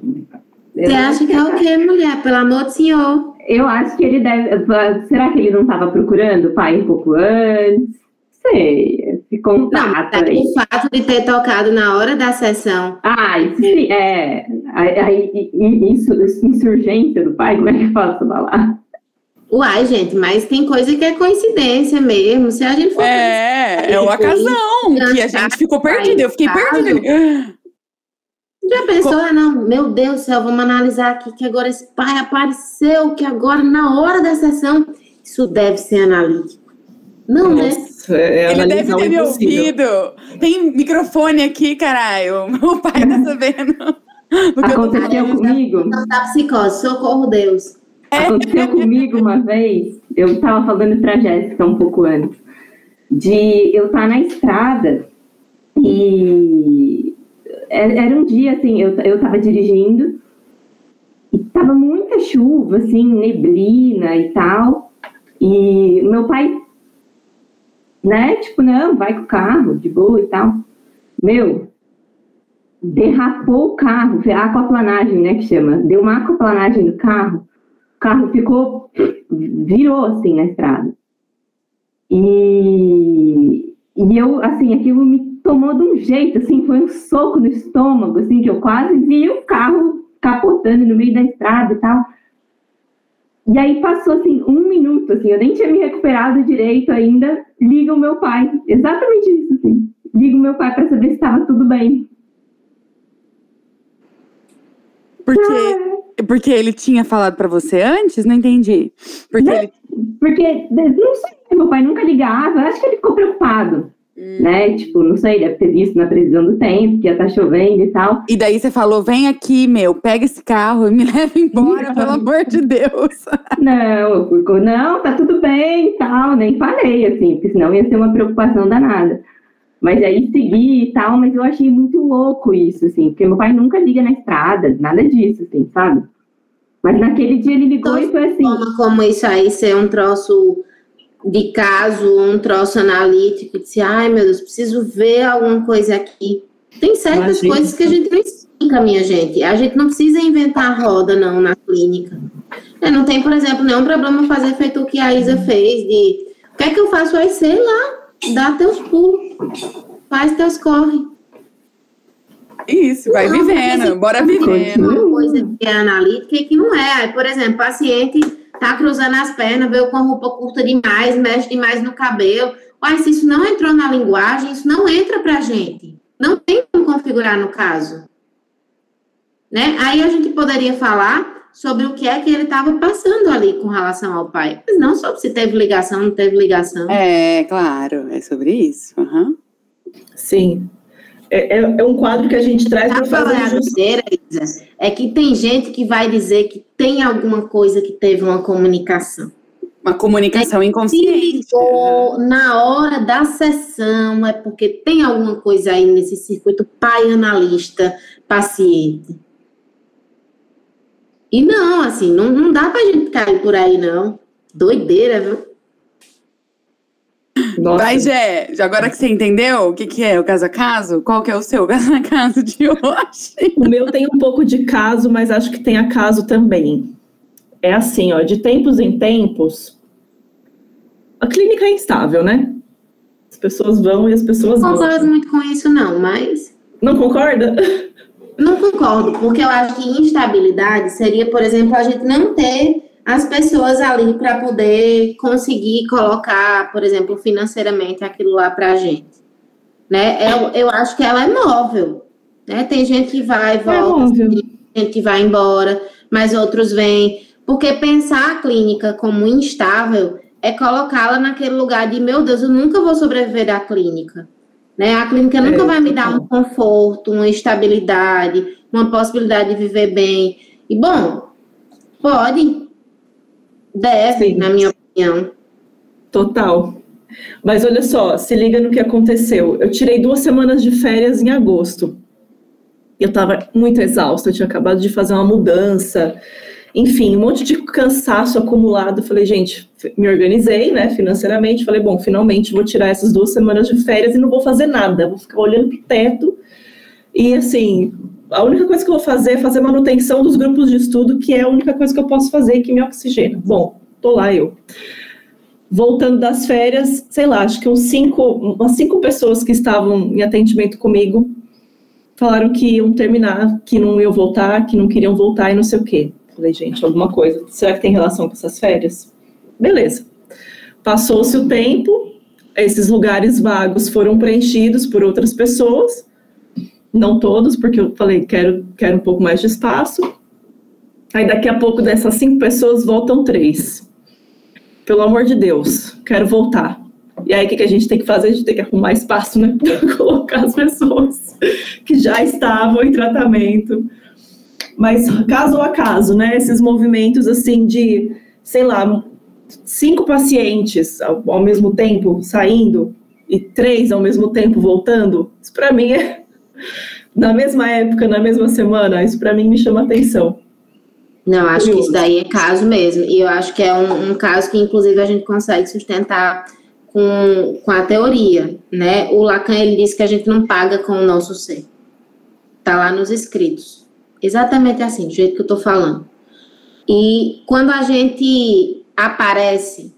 Eu Você não acha que é o quê, mulher? Pelo amor do senhor. Eu acho que ele deve. Será que ele não estava procurando o pai um pouco antes? Sei, esse Não, contato tá, aí. o fato de ter tocado na hora da sessão. Ah, isso sim, é. Aí, aí, isso, insurgência do pai, como é que fala essa palavra? Uai, gente, mas tem coisa que é coincidência mesmo. Se a gente for. É, é o acasão que a gente ficou perdido. Eu fiquei perdida. Já pensou, ah, não, meu Deus do céu, vamos analisar aqui que agora esse pai apareceu, que agora na hora da sessão, isso deve ser analítico. Não, né? Nossa, é Ele deve o ter me ouvido. Tem microfone aqui, caralho. Meu pai tá sabendo. do que eu tô Aconteceu falando. comigo. Não tá psicose, socorro Deus. Aconteceu comigo uma vez, eu estava falando para Jéssica um pouco antes, de eu estar na estrada e é- era um dia assim, eu, eu tava dirigindo e tava muita chuva, assim, neblina e tal, e meu pai, né, tipo, não, vai com o carro, de boa e tal. Meu, derrapou o carro, a aquaplanagem, né, que chama, deu uma aquaplanagem no carro, carro ficou, virou assim na estrada. E, e eu, assim, aquilo me tomou de um jeito, assim, foi um soco no estômago, assim, que eu quase vi o carro capotando no meio da estrada e tal. E aí passou, assim, um minuto, assim, eu nem tinha me recuperado direito ainda, liga o meu pai, exatamente isso, assim, liga o meu pai para saber se estava tudo bem. Porque, porque ele tinha falado pra você antes? Não entendi. Porque Não. ele. Porque, não sei, meu pai nunca ligava, acho que ele ficou preocupado, né? Tipo, não sei, deve ter visto na previsão do tempo, que ia estar chovendo e tal. E daí você falou: vem aqui, meu, pega esse carro e me leva embora, pelo amor de Deus. Não, fui, não, tá tudo bem e tal, nem falei, assim, porque senão ia ser uma preocupação danada. Mas aí segui e tal, mas eu achei muito louco isso, assim, porque meu pai nunca liga na estrada, nada disso, assim, sabe? Mas naquele dia ele ligou e foi assim, Como, como isso aí ser um troço de caso, um troço analítico, disse, ai meu Deus, preciso ver alguma coisa aqui. Tem certas Imagina. coisas que a gente não clínica, minha gente. A gente não precisa inventar roda, não, na clínica. É, não tem, por exemplo, nenhum problema fazer feito o que a Isa fez, de o que é que eu faço aí? Sei lá, dá teus pulos, faz teus corre. Isso, vai não, vivendo, bora vivendo. Uma coisa que é analítica e que não é. Aí, por exemplo, paciente tá cruzando as pernas, veio com a roupa curta demais, mexe demais no cabelo. Uai, se isso não entrou na linguagem, isso não entra pra gente. Não tem como configurar no caso. Né? Aí a gente poderia falar sobre o que é que ele estava passando ali com relação ao pai. Mas não sobre se teve ligação, não teve ligação. É, claro, é sobre isso. Uhum. Sim. É, é, é, um quadro que a gente traz para fazer. A besteira, Isa, é que tem gente que vai dizer que tem alguma coisa que teve uma comunicação. Uma comunicação é inconsciente. Ou na hora da sessão, é porque tem alguma coisa aí nesse circuito pai analista paciente. E não, assim, não, não dá pra gente cair por aí, não. Doideira, viu? Nossa. Vai, Gé, agora que você entendeu o que, que é o caso a caso, qual que é o seu caso a caso de hoje? O meu tem um pouco de caso, mas acho que tem a caso também. É assim, ó, de tempos em tempos, a clínica é instável, né? As pessoas vão e as pessoas não vão. Não concordo muito com isso, não, mas. Não concorda? Não concordo, porque eu acho que instabilidade seria, por exemplo, a gente não ter as pessoas ali para poder conseguir colocar, por exemplo, financeiramente aquilo lá para a gente. Né? Eu, eu acho que ela é móvel. Né? Tem gente que vai e é volta, é tem gente que vai embora, mas outros vêm. Porque pensar a clínica como instável é colocá-la naquele lugar de, meu Deus, eu nunca vou sobreviver da clínica. Né? A clínica é, nunca vai me dar um conforto, uma estabilidade, uma possibilidade de viver bem. E, bom, pode, deve, Sim. na minha opinião. Total. Mas olha só, se liga no que aconteceu. Eu tirei duas semanas de férias em agosto. Eu estava muito exausta, eu tinha acabado de fazer uma mudança, enfim, um monte de cansaço acumulado. Falei, gente, me organizei, né, financeiramente. Falei, bom, finalmente vou tirar essas duas semanas de férias e não vou fazer nada. Vou ficar olhando pro teto. E assim, a única coisa que eu vou fazer é fazer manutenção dos grupos de estudo, que é a única coisa que eu posso fazer que me oxigena. Bom, tô lá eu. Voltando das férias, sei lá, acho que uns cinco, umas cinco pessoas que estavam em atendimento comigo falaram que iam terminar, que não iam voltar, que não queriam voltar e não sei o quê. Falei, gente, alguma coisa. Será que tem relação com essas férias? Beleza. Passou-se o tempo, esses lugares vagos foram preenchidos por outras pessoas, não todos, porque eu falei, quero, quero um pouco mais de espaço. Aí daqui a pouco dessas cinco pessoas voltam três. Pelo amor de Deus, quero voltar. E aí o que, que a gente tem que fazer? A gente tem que arrumar espaço, né? Para colocar as pessoas que já estavam em tratamento mas caso a caso, né? Esses movimentos assim de, sei lá, cinco pacientes ao, ao mesmo tempo saindo e três ao mesmo tempo voltando, isso para mim é na mesma época, na mesma semana, isso para mim me chama atenção. Não, acho Curioso. que isso daí é caso mesmo. E eu acho que é um, um, caso que, inclusive, a gente consegue sustentar com, com a teoria, né? O Lacan, ele disse que a gente não paga com o nosso ser. Tá lá nos escritos. Exatamente assim, do jeito que eu estou falando. E quando a gente aparece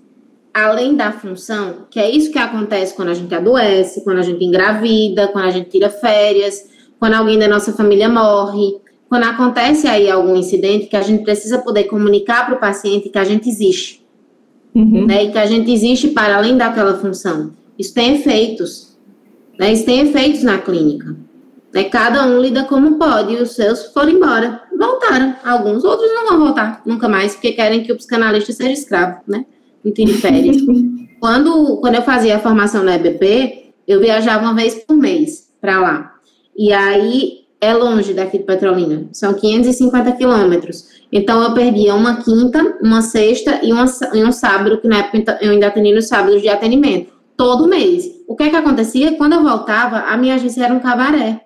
além da função, que é isso que acontece quando a gente adoece, quando a gente engravida, quando a gente tira férias, quando alguém da nossa família morre, quando acontece aí algum incidente que a gente precisa poder comunicar para o paciente que a gente existe. Uhum. Né, e que a gente existe para além daquela função. Isso tem efeitos. Né, isso tem efeitos na clínica. Né? Cada um lida como pode, e os seus foram embora, voltaram. Alguns, outros não vão voltar nunca mais, porque querem que o psicanalista seja escravo, né? Não férias. quando, quando eu fazia a formação na EBP, eu viajava uma vez por mês para lá. E aí é longe daqui de Petrolina, são 550 quilômetros. Então eu perdia uma quinta, uma sexta e, uma, e um sábado, que na época eu ainda atendia nos sábados de atendimento, todo mês. O que é que acontecia? Quando eu voltava, a minha agência era um cabaré.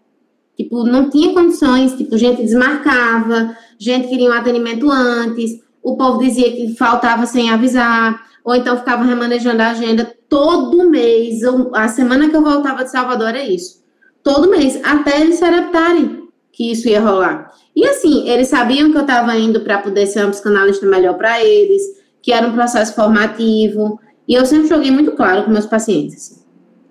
Tipo, não tinha condições, tipo, gente desmarcava, gente queria um atendimento antes, o povo dizia que faltava sem avisar, ou então ficava remanejando a agenda todo mês. a semana que eu voltava de Salvador era isso. Todo mês, até eles se adaptarem. que isso ia rolar. E assim, eles sabiam que eu estava indo para poder ser uma psicanalista melhor para eles, que era um processo formativo. E eu sempre joguei muito claro com meus pacientes. Assim,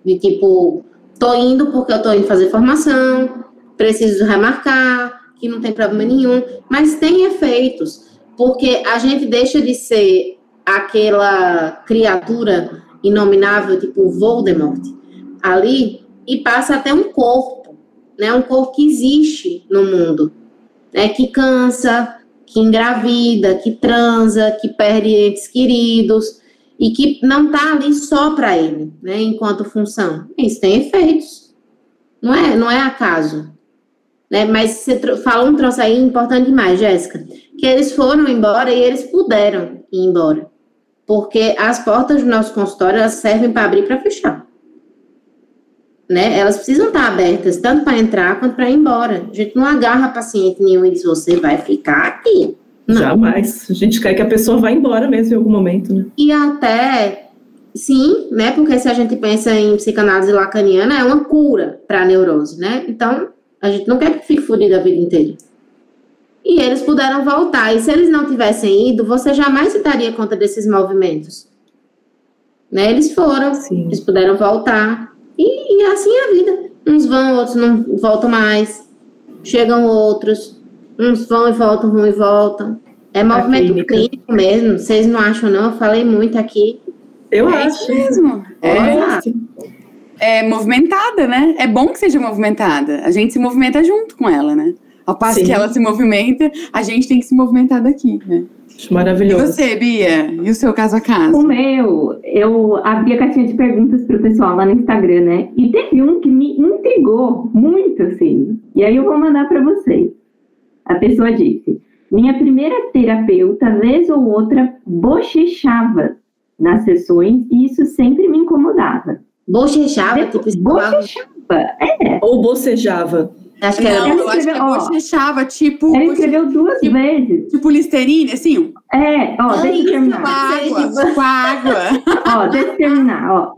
de tipo, tô indo porque eu tô indo fazer formação, preciso remarcar, que não tem problema nenhum, mas tem efeitos, porque a gente deixa de ser aquela criatura inominável, tipo Voldemort, ali, e passa até um corpo, né? Um corpo que existe no mundo, né? Que cansa, que engravida, que transa, que perde entes queridos e que não está ali só para ele, né? Enquanto função. Isso tem efeitos. Não é, não é acaso. Né? Mas você falou um troço aí importante demais, Jéssica, que eles foram embora e eles puderam ir embora. Porque as portas do nosso consultório servem para abrir e para fechar né? Elas precisam estar abertas, tanto para entrar quanto para ir embora. A gente não agarra paciente nenhum e diz, você vai ficar aqui. Não. Jamais. A gente quer que a pessoa vá embora mesmo em algum momento, né? E até, sim, né? Porque se a gente pensa em psicanálise lacaniana, é uma cura para a neurose, né? Então, a gente não quer que fique fodido a vida inteira. E eles puderam voltar. E se eles não tivessem ido, você jamais se daria conta desses movimentos. Né? Eles foram, sim. eles puderam voltar. E, e assim é a vida. Uns vão, outros não voltam mais. Chegam outros. Uns vão e voltam, vão e voltam. É movimento clínico mesmo. Vocês não acham, não? Eu falei muito aqui. Eu é acho. mesmo. É. é movimentada, né? É bom que seja movimentada. A gente se movimenta junto com ela, né? Ao passo Sim. que ela se movimenta, a gente tem que se movimentar daqui, né? Maravilhoso. E você, Bia? E o seu caso a caso? O meu, eu abri a caixinha de perguntas pro pessoal lá no Instagram, né? E teve um que me intrigou muito, assim. E aí eu vou mandar para vocês. A pessoa disse: Minha primeira terapeuta, vez ou outra, bochechava nas sessões e isso sempre me incomodava. Bochechava? Depois, tipo, bochechava, é. Ou bocejava? Acho que era, eu acho que bochechava, tipo. Ela escreveu duas tipo, vezes. Tipo Listerine, assim? É, ó, Ai, deixa eu terminar. Com água, com água. ó, deixa eu terminar, ó.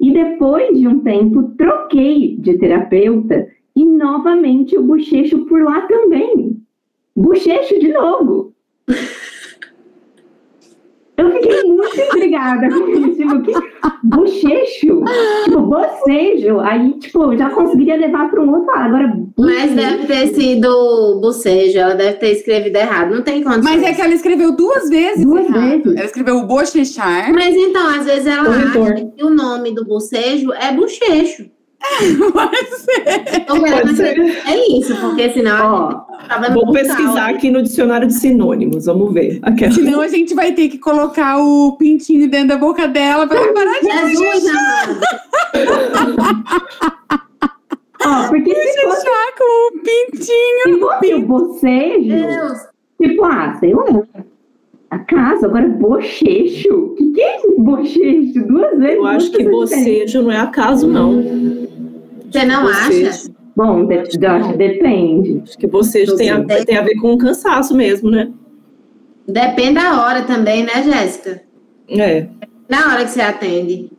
E depois de um tempo, troquei de terapeuta e novamente o bochecho por lá também. Bochecho de novo. Eu fiquei muito intrigada com isso, tipo, que bochecho, tipo, bocejo, aí, tipo, já conseguiria levar para um outro lado, agora... Mas deve ter sido bocejo, ela deve ter escrevido errado, não tem condição. Mas é que ela escreveu duas vezes Duas errado. vezes. Ela escreveu o bochechar. Mas então, às vezes ela acha que o nome do bocejo é bochecho. Pode ser. Então, Pode ser. É isso, porque senão. Ó, vou pesquisar aqui no dicionário de sinônimos, vamos ver. Aquela. Senão a gente vai ter que colocar o pintinho dentro da boca dela para parar de Jesus, Ó, porque se fosse... com o pintinho. Se fosse o bocejo, Deus. tipo, ah, sei lá, a casa, agora bochecho. O que, que é esse bochecho? Duas vezes. Eu acho que bocejo não é acaso, não. Você não bocejo. acha? Bom, de, de, depende. Acho que bocejo tem a, tem a ver com cansaço mesmo, né? Depende da hora também, né, Jéssica? É. Na hora que você atende.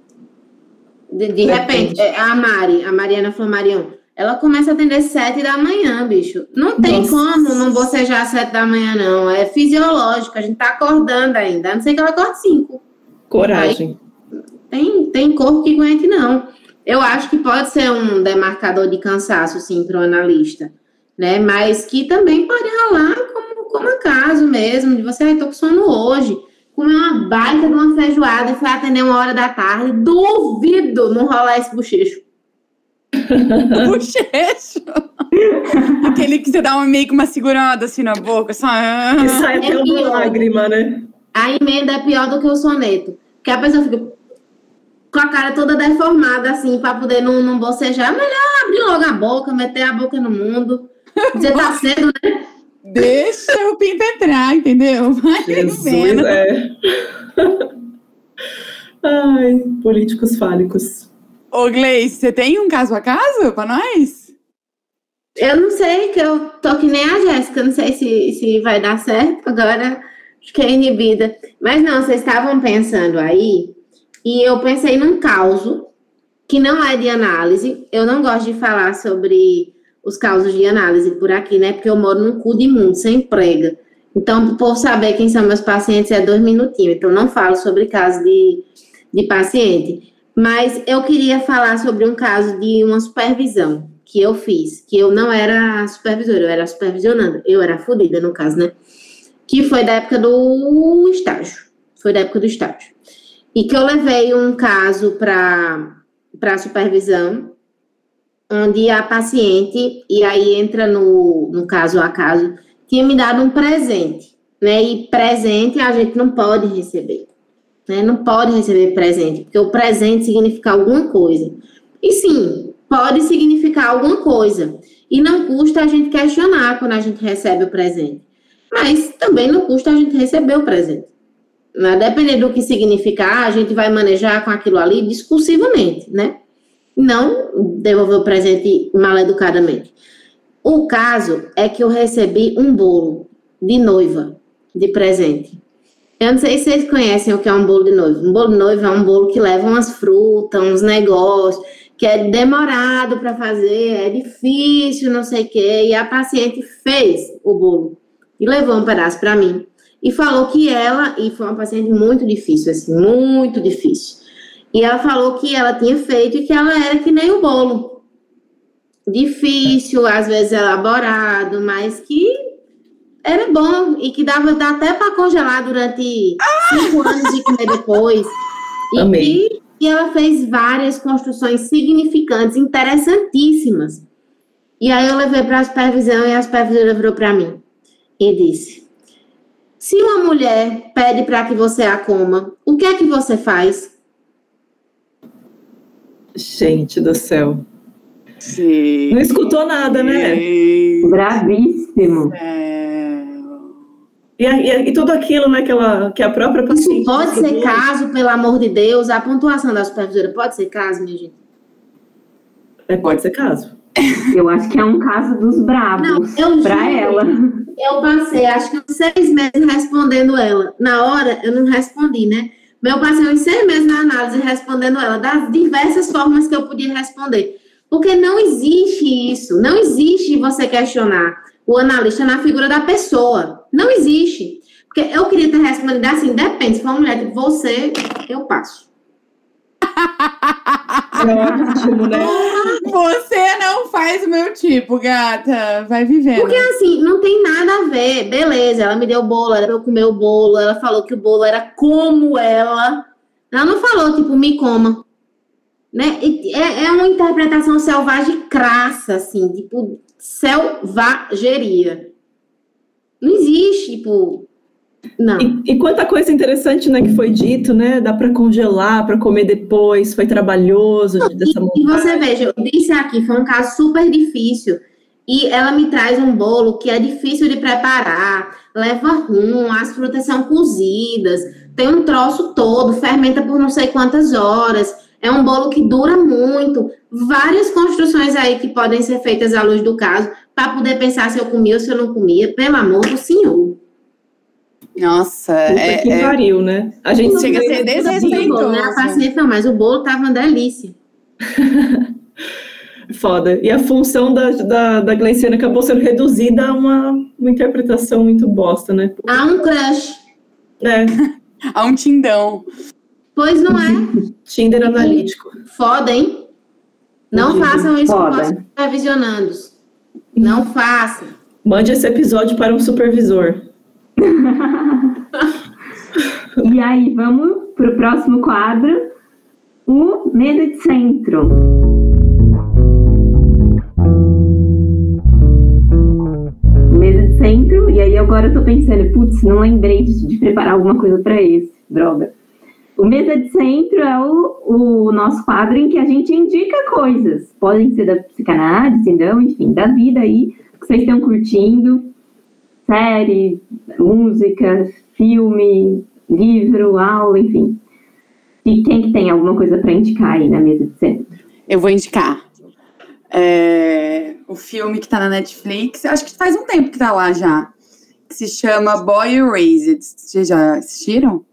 De, de repente, é, a Mari, a Mariana Flamarion, ela começa a atender sete da manhã, bicho. Não tem Nossa. como não bocejar às sete da manhã, não. É fisiológico, a gente tá acordando ainda. A não sei que ela acorde cinco. Coragem. Aí, tem, tem corpo que aguente, não. Eu acho que pode ser um demarcador de cansaço, sim, para o analista, né? Mas que também pode rolar como, como acaso mesmo, de você, ai, tô com sono hoje, comer uma baita de uma feijoada e foi atender uma hora da tarde, duvido não rolar esse bochecho. bochecho. Aquele que você dá uma, meio que uma segurada assim na boca, só. Que sai até é uma lágrima, né? A emenda é pior do que o soneto. Porque a pessoa fica com a cara toda deformada, assim, para poder não, não bocejar. É melhor abrir logo a boca, meter a boca no mundo. Você tá cedo, né? Deixa o pinto entrar, entendeu? Vai Jesus, é. Ai, políticos fálicos. Ô, Gleice, você tem um caso a caso para nós? Eu não sei, que eu tô que nem a Jéssica, não sei se, se vai dar certo, agora fiquei inibida. Mas não, vocês estavam pensando aí, e eu pensei num caso que não é de análise, eu não gosto de falar sobre os casos de análise por aqui, né? Porque eu moro num cu de mundo, sem prega. Então, por saber quem são meus pacientes, é dois minutinhos. Então, não falo sobre caso de, de paciente. Mas eu queria falar sobre um caso de uma supervisão que eu fiz, que eu não era supervisora, eu era supervisionando. Eu era fodida, no caso, né? Que foi da época do estágio. Foi da época do estágio. E que eu levei um caso para supervisão, onde a paciente, e aí entra no, no caso a caso, tinha me dado um presente, né? E presente a gente não pode receber, né? Não pode receber presente, porque o presente significa alguma coisa. E sim, pode significar alguma coisa. E não custa a gente questionar quando a gente recebe o presente. Mas também não custa a gente receber o presente. Né? Dependendo do que significar, a gente vai manejar com aquilo ali discursivamente, né? Não devolver o presente mal educadamente. O caso é que eu recebi um bolo de noiva de presente. Eu não sei se vocês conhecem o que é um bolo de noiva. Um bolo de noiva é um bolo que leva umas frutas, uns negócios, que é demorado para fazer, é difícil, não sei o quê. E a paciente fez o bolo e levou um pedaço para mim. E falou que ela, e foi uma paciente muito difícil, assim, muito difícil. E ela falou que ela tinha feito e que ela era que nem o bolo. Difícil, às vezes elaborado, mas que era bom e que dava até para congelar durante cinco anos e comer depois. E Amei. que e ela fez várias construções significantes, interessantíssimas. E aí eu levei para a supervisão e a supervisora virou para mim e disse: Se uma mulher pede para que você a coma, o que é que você faz? Gente do céu. Sim. Não escutou nada, né? Bravíssimo. É. E, e, e tudo aquilo, né, que, ela, que a própria Isso paciente. pode ser caso, pelo amor de Deus. A pontuação da supervisora pode ser caso, minha gente? É, pode ser caso. Eu acho que é um caso dos bravos. Não, eu pra juro. ela. Eu passei, acho que uns seis meses respondendo ela. Na hora, eu não respondi, né? Mas eu passei uns seis meses na análise respondendo ela, das diversas formas que eu podia responder. Porque não existe isso. Não existe você questionar o analista na figura da pessoa. Não existe. Porque eu queria ter respondido assim, depende. Se for uma mulher tipo você, eu passo. É ótimo, né? Você não faz o meu tipo, gata. Vai vivendo. Porque assim, não tem nada a ver. Beleza, ela me deu bolo, era pra eu comer o bolo. Ela falou que o bolo era como ela. Ela não falou, tipo, me coma. Né? É, é uma interpretação selvagem crassa, assim, tipo, selvageria. Não existe, tipo. Não. E, e quanta coisa interessante, né, que foi dito, né? Dá para congelar, para comer depois, foi trabalhoso de- dessa E, e você veja, eu disse aqui, foi um caso super difícil. E ela me traz um bolo que é difícil de preparar, leva rum, as frutas são cozidas, tem um troço todo, fermenta por não sei quantas horas. É um bolo que dura muito. Várias construções aí que podem ser feitas à luz do caso, para poder pensar se eu comia ou se eu não comia. Pelo amor do Senhor. Nossa, Puta é, que é- pariu, né? A gente Chega a ser desrespeitoso. Né? A paciente não, mas o bolo tava uma delícia. Foda. E a função da, da, da Glenciana acabou sendo reduzida a uma, uma interpretação muito bosta, né? Há um crush. É, há um tindão. Pois não é? Tinder analítico. Foda, hein? Não Fudido. façam isso com Foda. os supervisionandos. Não façam. Mande esse episódio para um supervisor. E aí, vamos para o próximo quadro: o medo de centro. O medo de centro, e aí agora eu tô pensando, putz, não lembrei de, de preparar alguma coisa para esse, droga. O Mesa de Centro é o, o nosso quadro em que a gente indica coisas. Podem ser da psicanálise, não, enfim, da vida aí, que vocês estão curtindo. Série, música, filme, livro, aula, enfim. E quem que tem alguma coisa para indicar aí na Mesa de Centro? Eu vou indicar. É, o filme que tá na Netflix, acho que faz um tempo que tá lá já. Que se chama Boy Erased. Vocês já assistiram?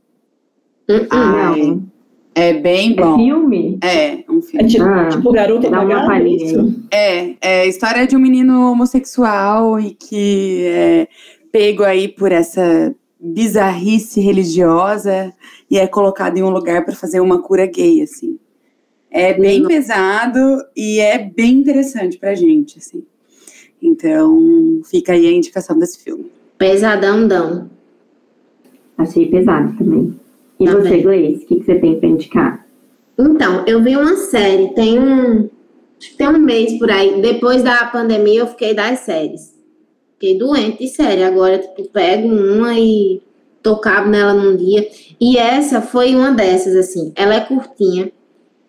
Hum. Ai, Não. É bem É bom. filme? É, um É filme. tipo, Ah, tipo Garota dá uma palhinha. É, é a história de um menino homossexual e que é pego aí por essa bizarrice religiosa e é colocado em um lugar para fazer uma cura gay, assim. É bem Legal. pesado e é bem interessante pra gente, assim. Então, fica aí a indicação desse filme. Pesadão, dão. Achei pesado também. E Tá você. Gleice, o que, que você tem pra indicar? Então, eu vi uma série, tem um. Acho que tem um mês por aí. Depois da pandemia, eu fiquei das séries. Fiquei doente de série. Agora, tipo, pego uma e tocava nela num dia. E essa foi uma dessas, assim. Ela é curtinha.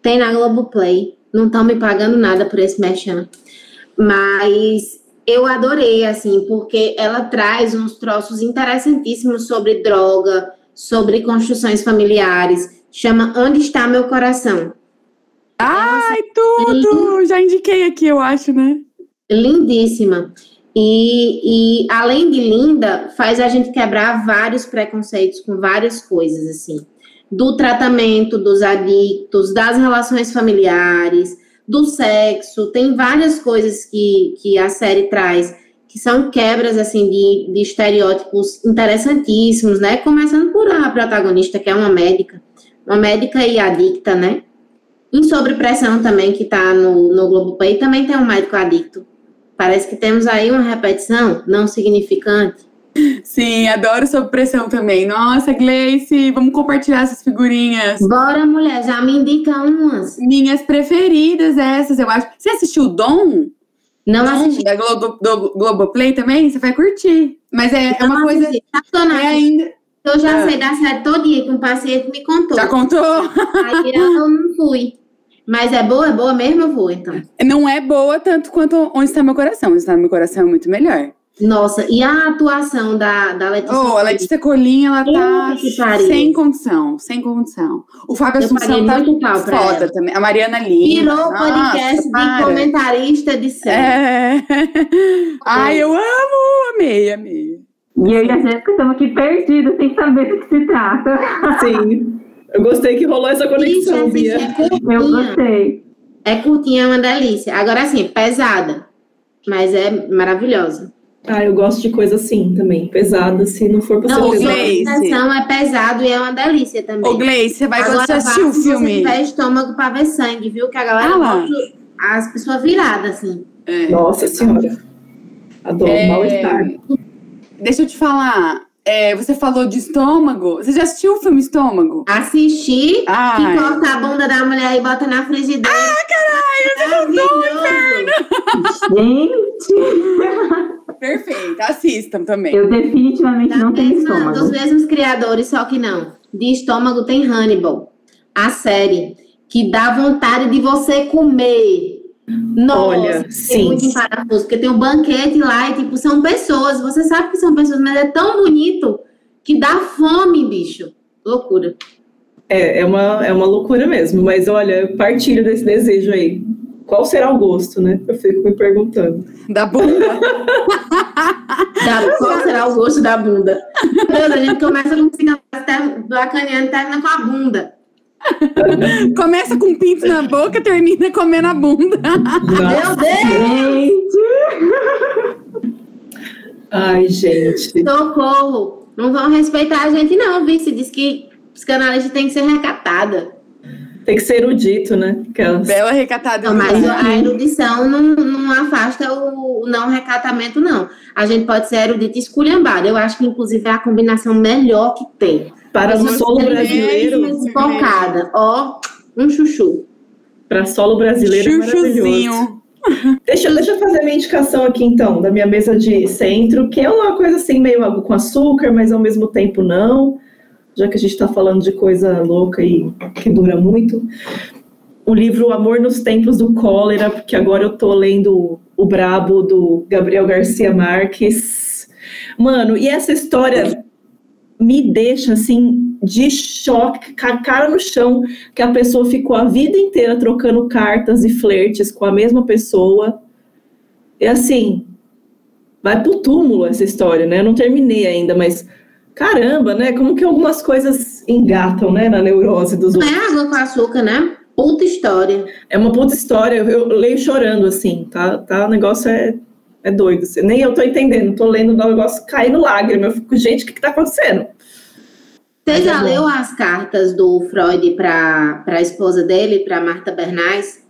Tem na Globoplay. Não estão me pagando nada por esse merchan. Mas eu adorei, assim, porque ela traz uns troços interessantíssimos sobre droga, sobre construções familiares. Chama Onde Está Meu Coração. Ai, tudo! Já indiquei aqui, eu acho, né? Lindíssima. E, e além de linda, faz a gente quebrar vários preconceitos com várias coisas, assim. Do tratamento dos adictos, das relações familiares, do sexo. Tem várias coisas que, que a série traz que são quebras, assim, de, de estereótipos interessantíssimos, né? Começando por a protagonista, que é uma médica. Uma médica e adicta, né? Em Sobrepressão também, que tá no, no Globoplay, também tem um médico adicto. Parece que temos aí uma repetição não significante. Sim, adoro sob pressão também. Nossa, Gleice, vamos compartilhar essas figurinhas. Bora, mulher, já me indica umas. Minhas preferidas essas, eu acho. Você assistiu Dom? Não assisti. da Globo, do Globoplay também? Você vai curtir. Mas é, é uma coisa... eu não É ainda... Eu já Ah. sei da série todinha que um paciente me contou. Já contou? Aí eu não fui. Mas é boa, é boa mesmo, eu vou, então. Não é boa tanto quanto Onde Está Meu Coração. Onde Está Meu Coração é muito melhor. Nossa, e a atuação da, da Letícia? Oh, a Letícia Colinha, ela tá sem condição, sem condição. O Fábio Eu Assunção tá muito pau pra foda ela. também. A Mariana Lima. Virou nossa, podcast de para. comentarista de série. É. Ai, eu amo, amei, amei. E eu e a Jéssica estamos aqui perdidos, sem saber do que se trata. Sim. Eu gostei que rolou essa conexão, Bia. é Eu gostei. É curtinha, é uma delícia. Agora, assim, pesada. Mas é maravilhosa. Ah, eu gosto de coisa assim também. Pesada, se não for pra Não, ser o pesada. Gleice. Sessão é pesado e é uma delícia também. Ô, Gleice, você vai Agora, quando assistiu o se filme? tiver estômago pra ver sangue, viu? Que a galera Ah as pessoas viradas, assim. É. Nossa senhora. Adoro É, mal-estar. Deixa eu te falar. É, você falou de estômago. Você já assistiu o filme Estômago? Assistir, Ai. que corta a bunda da mulher e bota na frigideira. Ah, caralho! Gente, Perfeito, assistam também. eu definitivamente Da não tenho estômago. dos mesmos criadores, só que não. De estômago tem Hannibal, a série, que dá vontade de você comer. Nossa, Olha, tem sim. muito em parafuso, porque tem um banquete lá e, tipo, são pessoas. Você sabe que são pessoas, mas é tão bonito que dá fome, bicho. Loucura. É, é, uma, é uma loucura mesmo, mas olha, eu partilho desse desejo aí. Qual será o gosto, né? Eu fico me perguntando. Da bunda. Da- qual será o gosto da bunda? Meu Deus, a gente começa com psicanálise bacaneando e termina com a bunda. Começa com pinto na boca, termina comendo a bunda. Meu Deus! Ai, gente. Socorro! Não vão respeitar a gente, não, viu? Se diz que psicanalista tem que ser recatada. Tem que ser erudito, né? Aquelas... Bela recatada. Não, mas a erudição não, não afasta o, o não recatamento, não. A gente pode ser erudito e esculhambado. Eu acho que, inclusive, é a combinação melhor que tem. Para Mas solo brasileiro, Focada. Ó, um chuchu. para solo brasileiro é maravilhoso. Chuchuzinho. Deixa, deixa eu fazer minha indicação aqui, então, da minha mesa de centro, que é uma coisa assim, meio algo com açúcar, mas ao mesmo tempo não, já que a gente está falando de coisa louca e que dura muito. O livro O Amor nos Tempos do Cólera, porque agora eu tô lendo o, o Brabo do Gabriel Garcia Marques. Mano, e essa história me deixa assim de choque, com a cara no chão, que a pessoa ficou a vida inteira trocando cartas e flertes com a mesma pessoa. E assim, vai pro túmulo essa história, né? Eu não terminei ainda, mas Caramba, né? Como que algumas coisas engatam, né, na neurose dos Não outros. é água com açúcar, né? Puta história. É uma puta história, eu, eu leio chorando, assim, tá? tá o negócio é, é doido. assim. Nem eu tô entendendo, tô lendo o negócio caindo lágrima. Eu fico, gente, o que que tá acontecendo? Você é já bom. leu as cartas do Freud para a esposa dele, para Marta Bernais?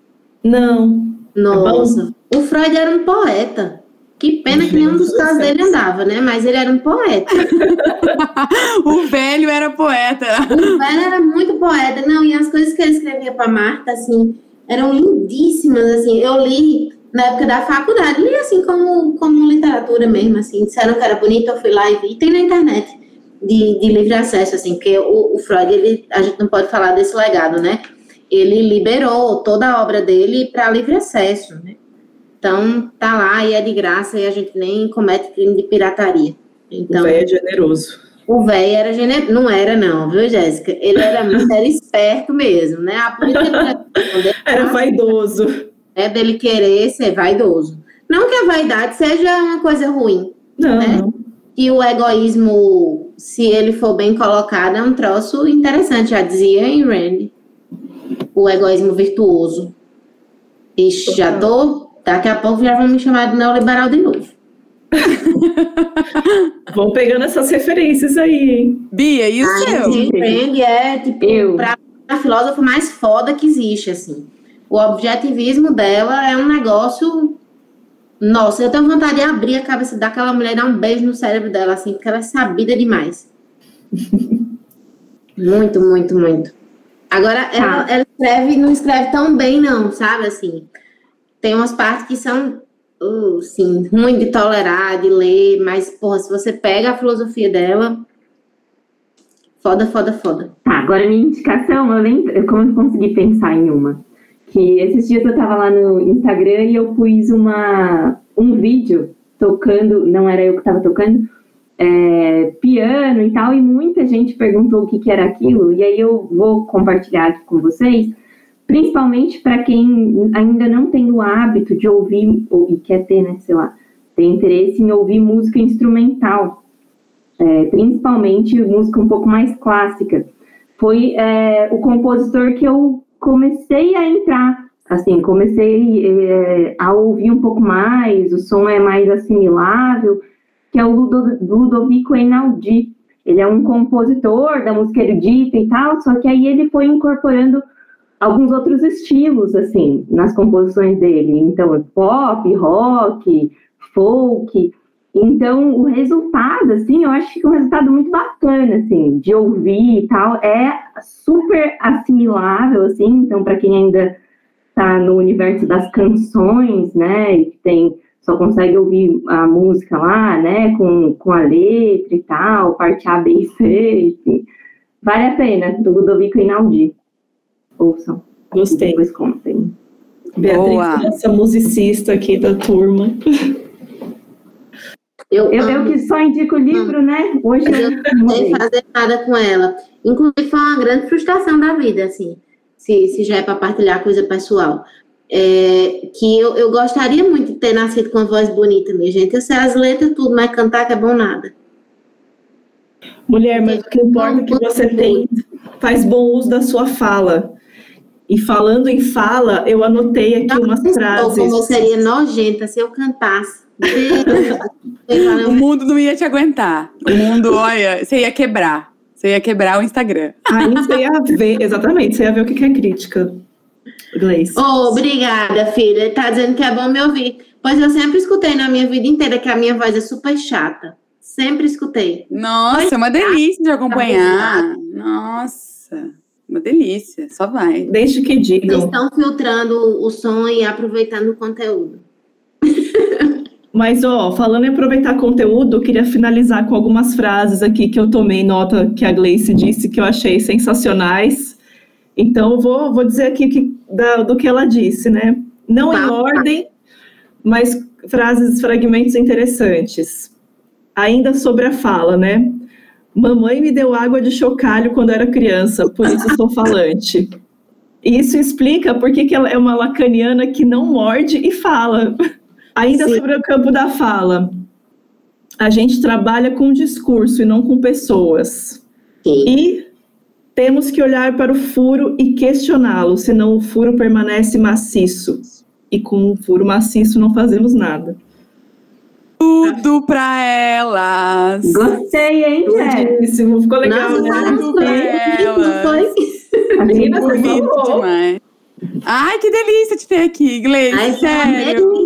Não. Nossa, o Freud era um poeta. Que pena que nenhum dos casos céu. dele andava, né? Mas ele era um poeta. o velho era poeta. O velho era muito poeta. Não, e as coisas que ele escrevia para Marta, assim, eram lindíssimas, assim. Eu li na época da faculdade, li assim como, como literatura mesmo, assim. Disseram que era bonito, eu fui lá e vi. Tem na internet de, de livre acesso, assim, porque o, o Freud, ele, a gente não pode falar desse legado, né? Ele liberou toda a obra dele para livre acesso, né? Então, tá lá e é de graça e a gente nem comete crime de pirataria. O Então, velho é generoso. o velho era generoso. Não era, não, viu, Jéssica? Ele era muito era esperto mesmo, né? A política Era vaidoso. é dele querer ser vaidoso. Não que a vaidade seja uma coisa ruim. Não, É. Que o egoísmo, se ele for bem colocado, é um troço interessante, já dizia em Rand. O egoísmo virtuoso. Ixi, já tô. Daqui a pouco já vão me chamar de neoliberal de novo. Vão pegando essas referências aí, hein? Bia, e o A seu? Ayn Rand é, tipo, Eu. pra a filósofa mais foda que existe, assim. O objetivismo dela é um negócio. Nossa, eu tenho vontade de abrir a cabeça daquela mulher e dar um beijo no cérebro dela, assim, porque ela é sabida demais. muito, muito, muito. Agora, ela, ela escreve, não escreve tão bem, não, sabe? Assim, tem umas partes que são, uh, assim, ruim de tolerar, de ler, mas, porra, se você pega a filosofia dela, foda, foda, foda. Tá, agora minha indicação, eu lembro, como eu consegui pensar em uma. Que esses dias eu tava lá no Instagram e eu pus uma, um vídeo tocando, não era eu que tava tocando, é, piano e tal, e muita gente perguntou o que, que era aquilo, e aí eu vou compartilhar aqui com vocês, principalmente para quem ainda não tem o hábito de ouvir, ou, e quer ter, né, sei lá, tem interesse em ouvir música instrumental, é, principalmente música um pouco mais clássica. Foi é, o compositor que eu comecei a entrar, assim, comecei é, a ouvir um pouco mais, o som é mais assimilável, que é o Ludo, Ludovico Einaudi. Ele é um compositor da música erudita e tal, só que aí ele foi incorporando alguns outros estilos, assim, nas composições dele. Então, pop, rock, folk. Então, o resultado, assim, eu acho que é um resultado muito bacana, assim, de ouvir e tal. É super assimilável, assim, então, para quem ainda está no universo das canções, né, e que tem, só consegue ouvir a música lá, né, com, com a letra e tal, parte A, B e C, enfim. Vale a pena, do Ludovico Einaudi. Ouçam. E Gostei. depois contem. Beatriz, Boa. nossa musicista aqui da turma. Eu, Eu, eu que só indico o livro, né? Hoje eu eu não sei fazer nada com ela. Inclusive, foi uma grande frustração da vida, assim, se, se já é para partilhar coisa pessoal. É, que eu, eu gostaria muito de ter nascido com uma voz bonita, minha gente. Eu sei as letras, tudo, mas cantar que é bom nada. Mulher, mas o que importa é que você tem, faz bom uso da sua fala. E falando em fala, eu anotei aqui umas Ou como eu frases. seria nojenta se eu cantasse. O mundo não ia te aguentar. O mundo, olha, você ia quebrar. Você ia quebrar o Instagram. Aí você ia ver, exatamente, você ia ver o que é crítica. Gleice. Oh, obrigada, filha. Tá dizendo que é bom me ouvir. Pois eu sempre escutei na minha vida inteira que a minha voz é super chata. Sempre escutei. Nossa, é uma delícia de acompanhar. Nossa, uma delícia. Só vai. Desde que Eles digam. estão filtrando o som e aproveitando o conteúdo. Mas, ó, falando em aproveitar conteúdo, eu queria finalizar com algumas frases aqui que eu tomei nota que a Gleice disse que eu achei sensacionais. Então, eu vou, vou dizer aqui que, da- do que ela disse, né? Não em Tá. ordem, mas frases, fragmentos interessantes. Ainda sobre a fala, né? Mamãe me deu água de chocalho quando era criança, por isso sou falante. E isso explica por que que ela é uma lacaniana que não morde e fala. Ainda Sim. sobre o campo da fala. a gente trabalha com discurso e não com pessoas. Sim. E temos que olhar para o furo e questioná-lo, senão o furo permanece maciço. E com um furo maciço não fazemos nada. Tudo pra elas. Gostei, hein, Jé? Lindíssimo, ficou legal, Nossa, né? Tudo pra elas. foi. A menina falou. demais. Ai, que delícia te ter aqui, Gleice. Foi sério.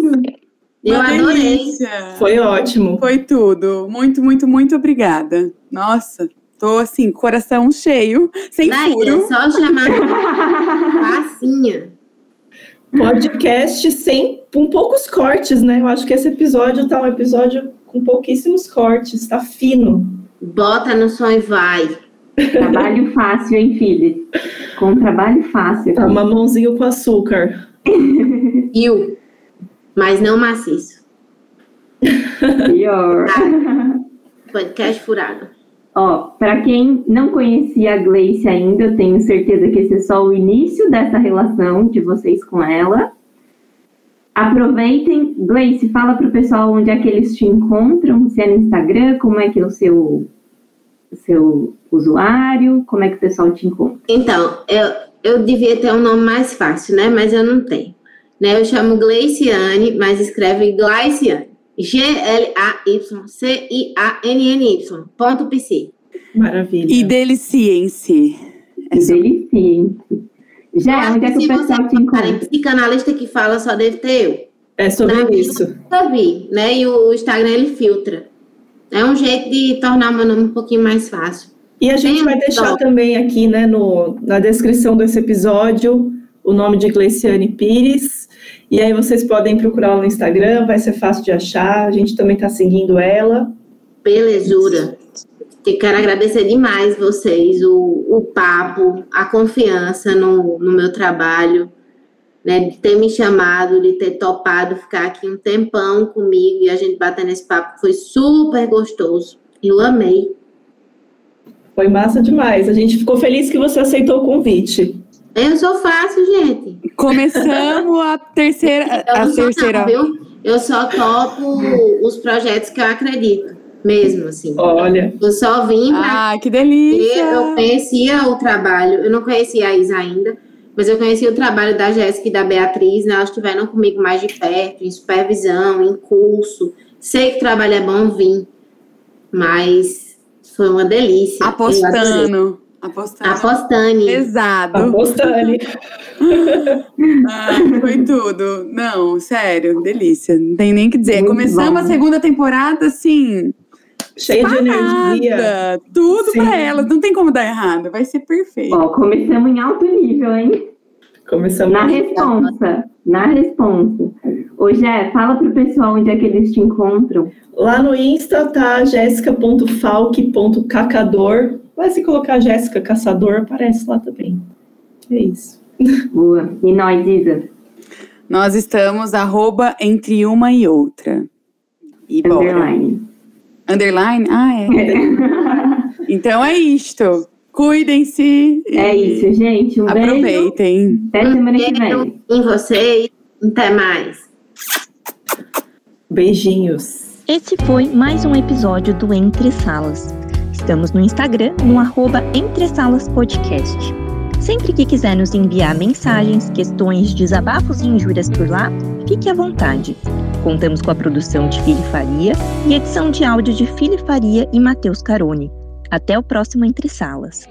Eu Uma adorei. delícia. Foi ótimo. Foi tudo. Muito, muito, muito obrigada. Nossa, tô assim, coração cheio, sem Daí, é furo. só chamar facinha. Podcast sem com poucos cortes, né? Eu acho que esse episódio tá um episódio com pouquíssimos cortes, tá fino. Bota no som e vai. Trabalho fácil, hein, filho? Com trabalho fácil. Tá uma mãozinha com açúcar. Viu? Mas não maciço. Pior. Podcast furado. Ó, para quem não conhecia a Gleice ainda, eu tenho certeza que esse é só o início dessa relação de vocês com ela. Aproveitem, Gleice, fala pro pessoal onde é que eles te encontram, se é no Instagram, como é que é o seu, seu usuário, como é que o pessoal te encontra. Então, eu, eu devia ter um nome mais fácil, né? Mas eu não tenho. Né? Eu chamo Gleiciane, mas escreve Glaiciane. G-L-A-Y-C-I-A-N-N-Y. Ponto PC. Maravilha. E deliciem-se. É só- Deliciem. Já, onde é que Se o pessoal você te encontra? psicanalista que fala, só deve ter eu. É sobre Não, isso. Nunca vi, né? E o Instagram ele filtra. É um jeito de tornar o meu nome um pouquinho mais fácil. E a gente Tem vai deixar blog. também aqui, né, no, na descrição desse episódio, o nome de Gleiciane Pires. E aí vocês podem procurar no Instagram, vai ser fácil de achar. A gente também está seguindo ela. Belezura. Eu quero agradecer demais vocês, o, o papo, a confiança no, no meu trabalho, né? De ter me chamado, de ter topado ficar aqui um tempão comigo e a gente batendo esse papo. Foi super gostoso. Eu amei. Foi massa demais. A gente ficou feliz que você aceitou o convite. Eu sou fácil, gente. Começamos a terceira. Eu A terceira. não, viu? Eu só topo os projetos que eu acredito, mesmo assim. Olha, Eu só vim pra Ah, que Eu delícia! conhecia o trabalho, eu não conhecia a Isa ainda, mas eu conhecia o trabalho da Jéssica e da Beatriz, né? Elas estiveram comigo mais de perto, em supervisão, em curso. Sei que o trabalho é bom, vim. Mas foi uma delícia. Eu. Apostando. Apostando. Apostando. Pesado. Apostane. Ah, foi tudo. Não, sério, delícia. Não tem nem o que dizer. Muito Começamos bom. a segunda temporada assim. Cheia de energia. Tudo Sim. pra elas. Não tem como dar errado. Vai ser perfeito. Ó, começamos em alto nível, hein? Começamos. Na responsa. Na responsa. Ô, Jé, fala pro pessoal onde é que eles te encontram. Lá no Insta tá jéssica.falque.cacador. Mas se colocar Jéssica Caçador, aparece lá também. É isso. Boa. E nós, Isa? Nós estamos arroba entre uma e outra. E bora. Underline. Underline? Ah, é. Então é isto. Cuidem-se. É isso, gente. Um beijo. Aproveitem. Até semana que vem. em vocês. Até mais. Beijinhos. Esse foi mais um episódio do Entre Salas. Estamos no Instagram, no arroba Entre Salas Podcast. Sempre que quiser nos enviar mensagens, questões, desabafos e injúrias por lá, fique à vontade. Contamos com a produção de Fili Faria e edição de áudio de Fili Faria e Matheus Carone. Até o próximo Entre Salas.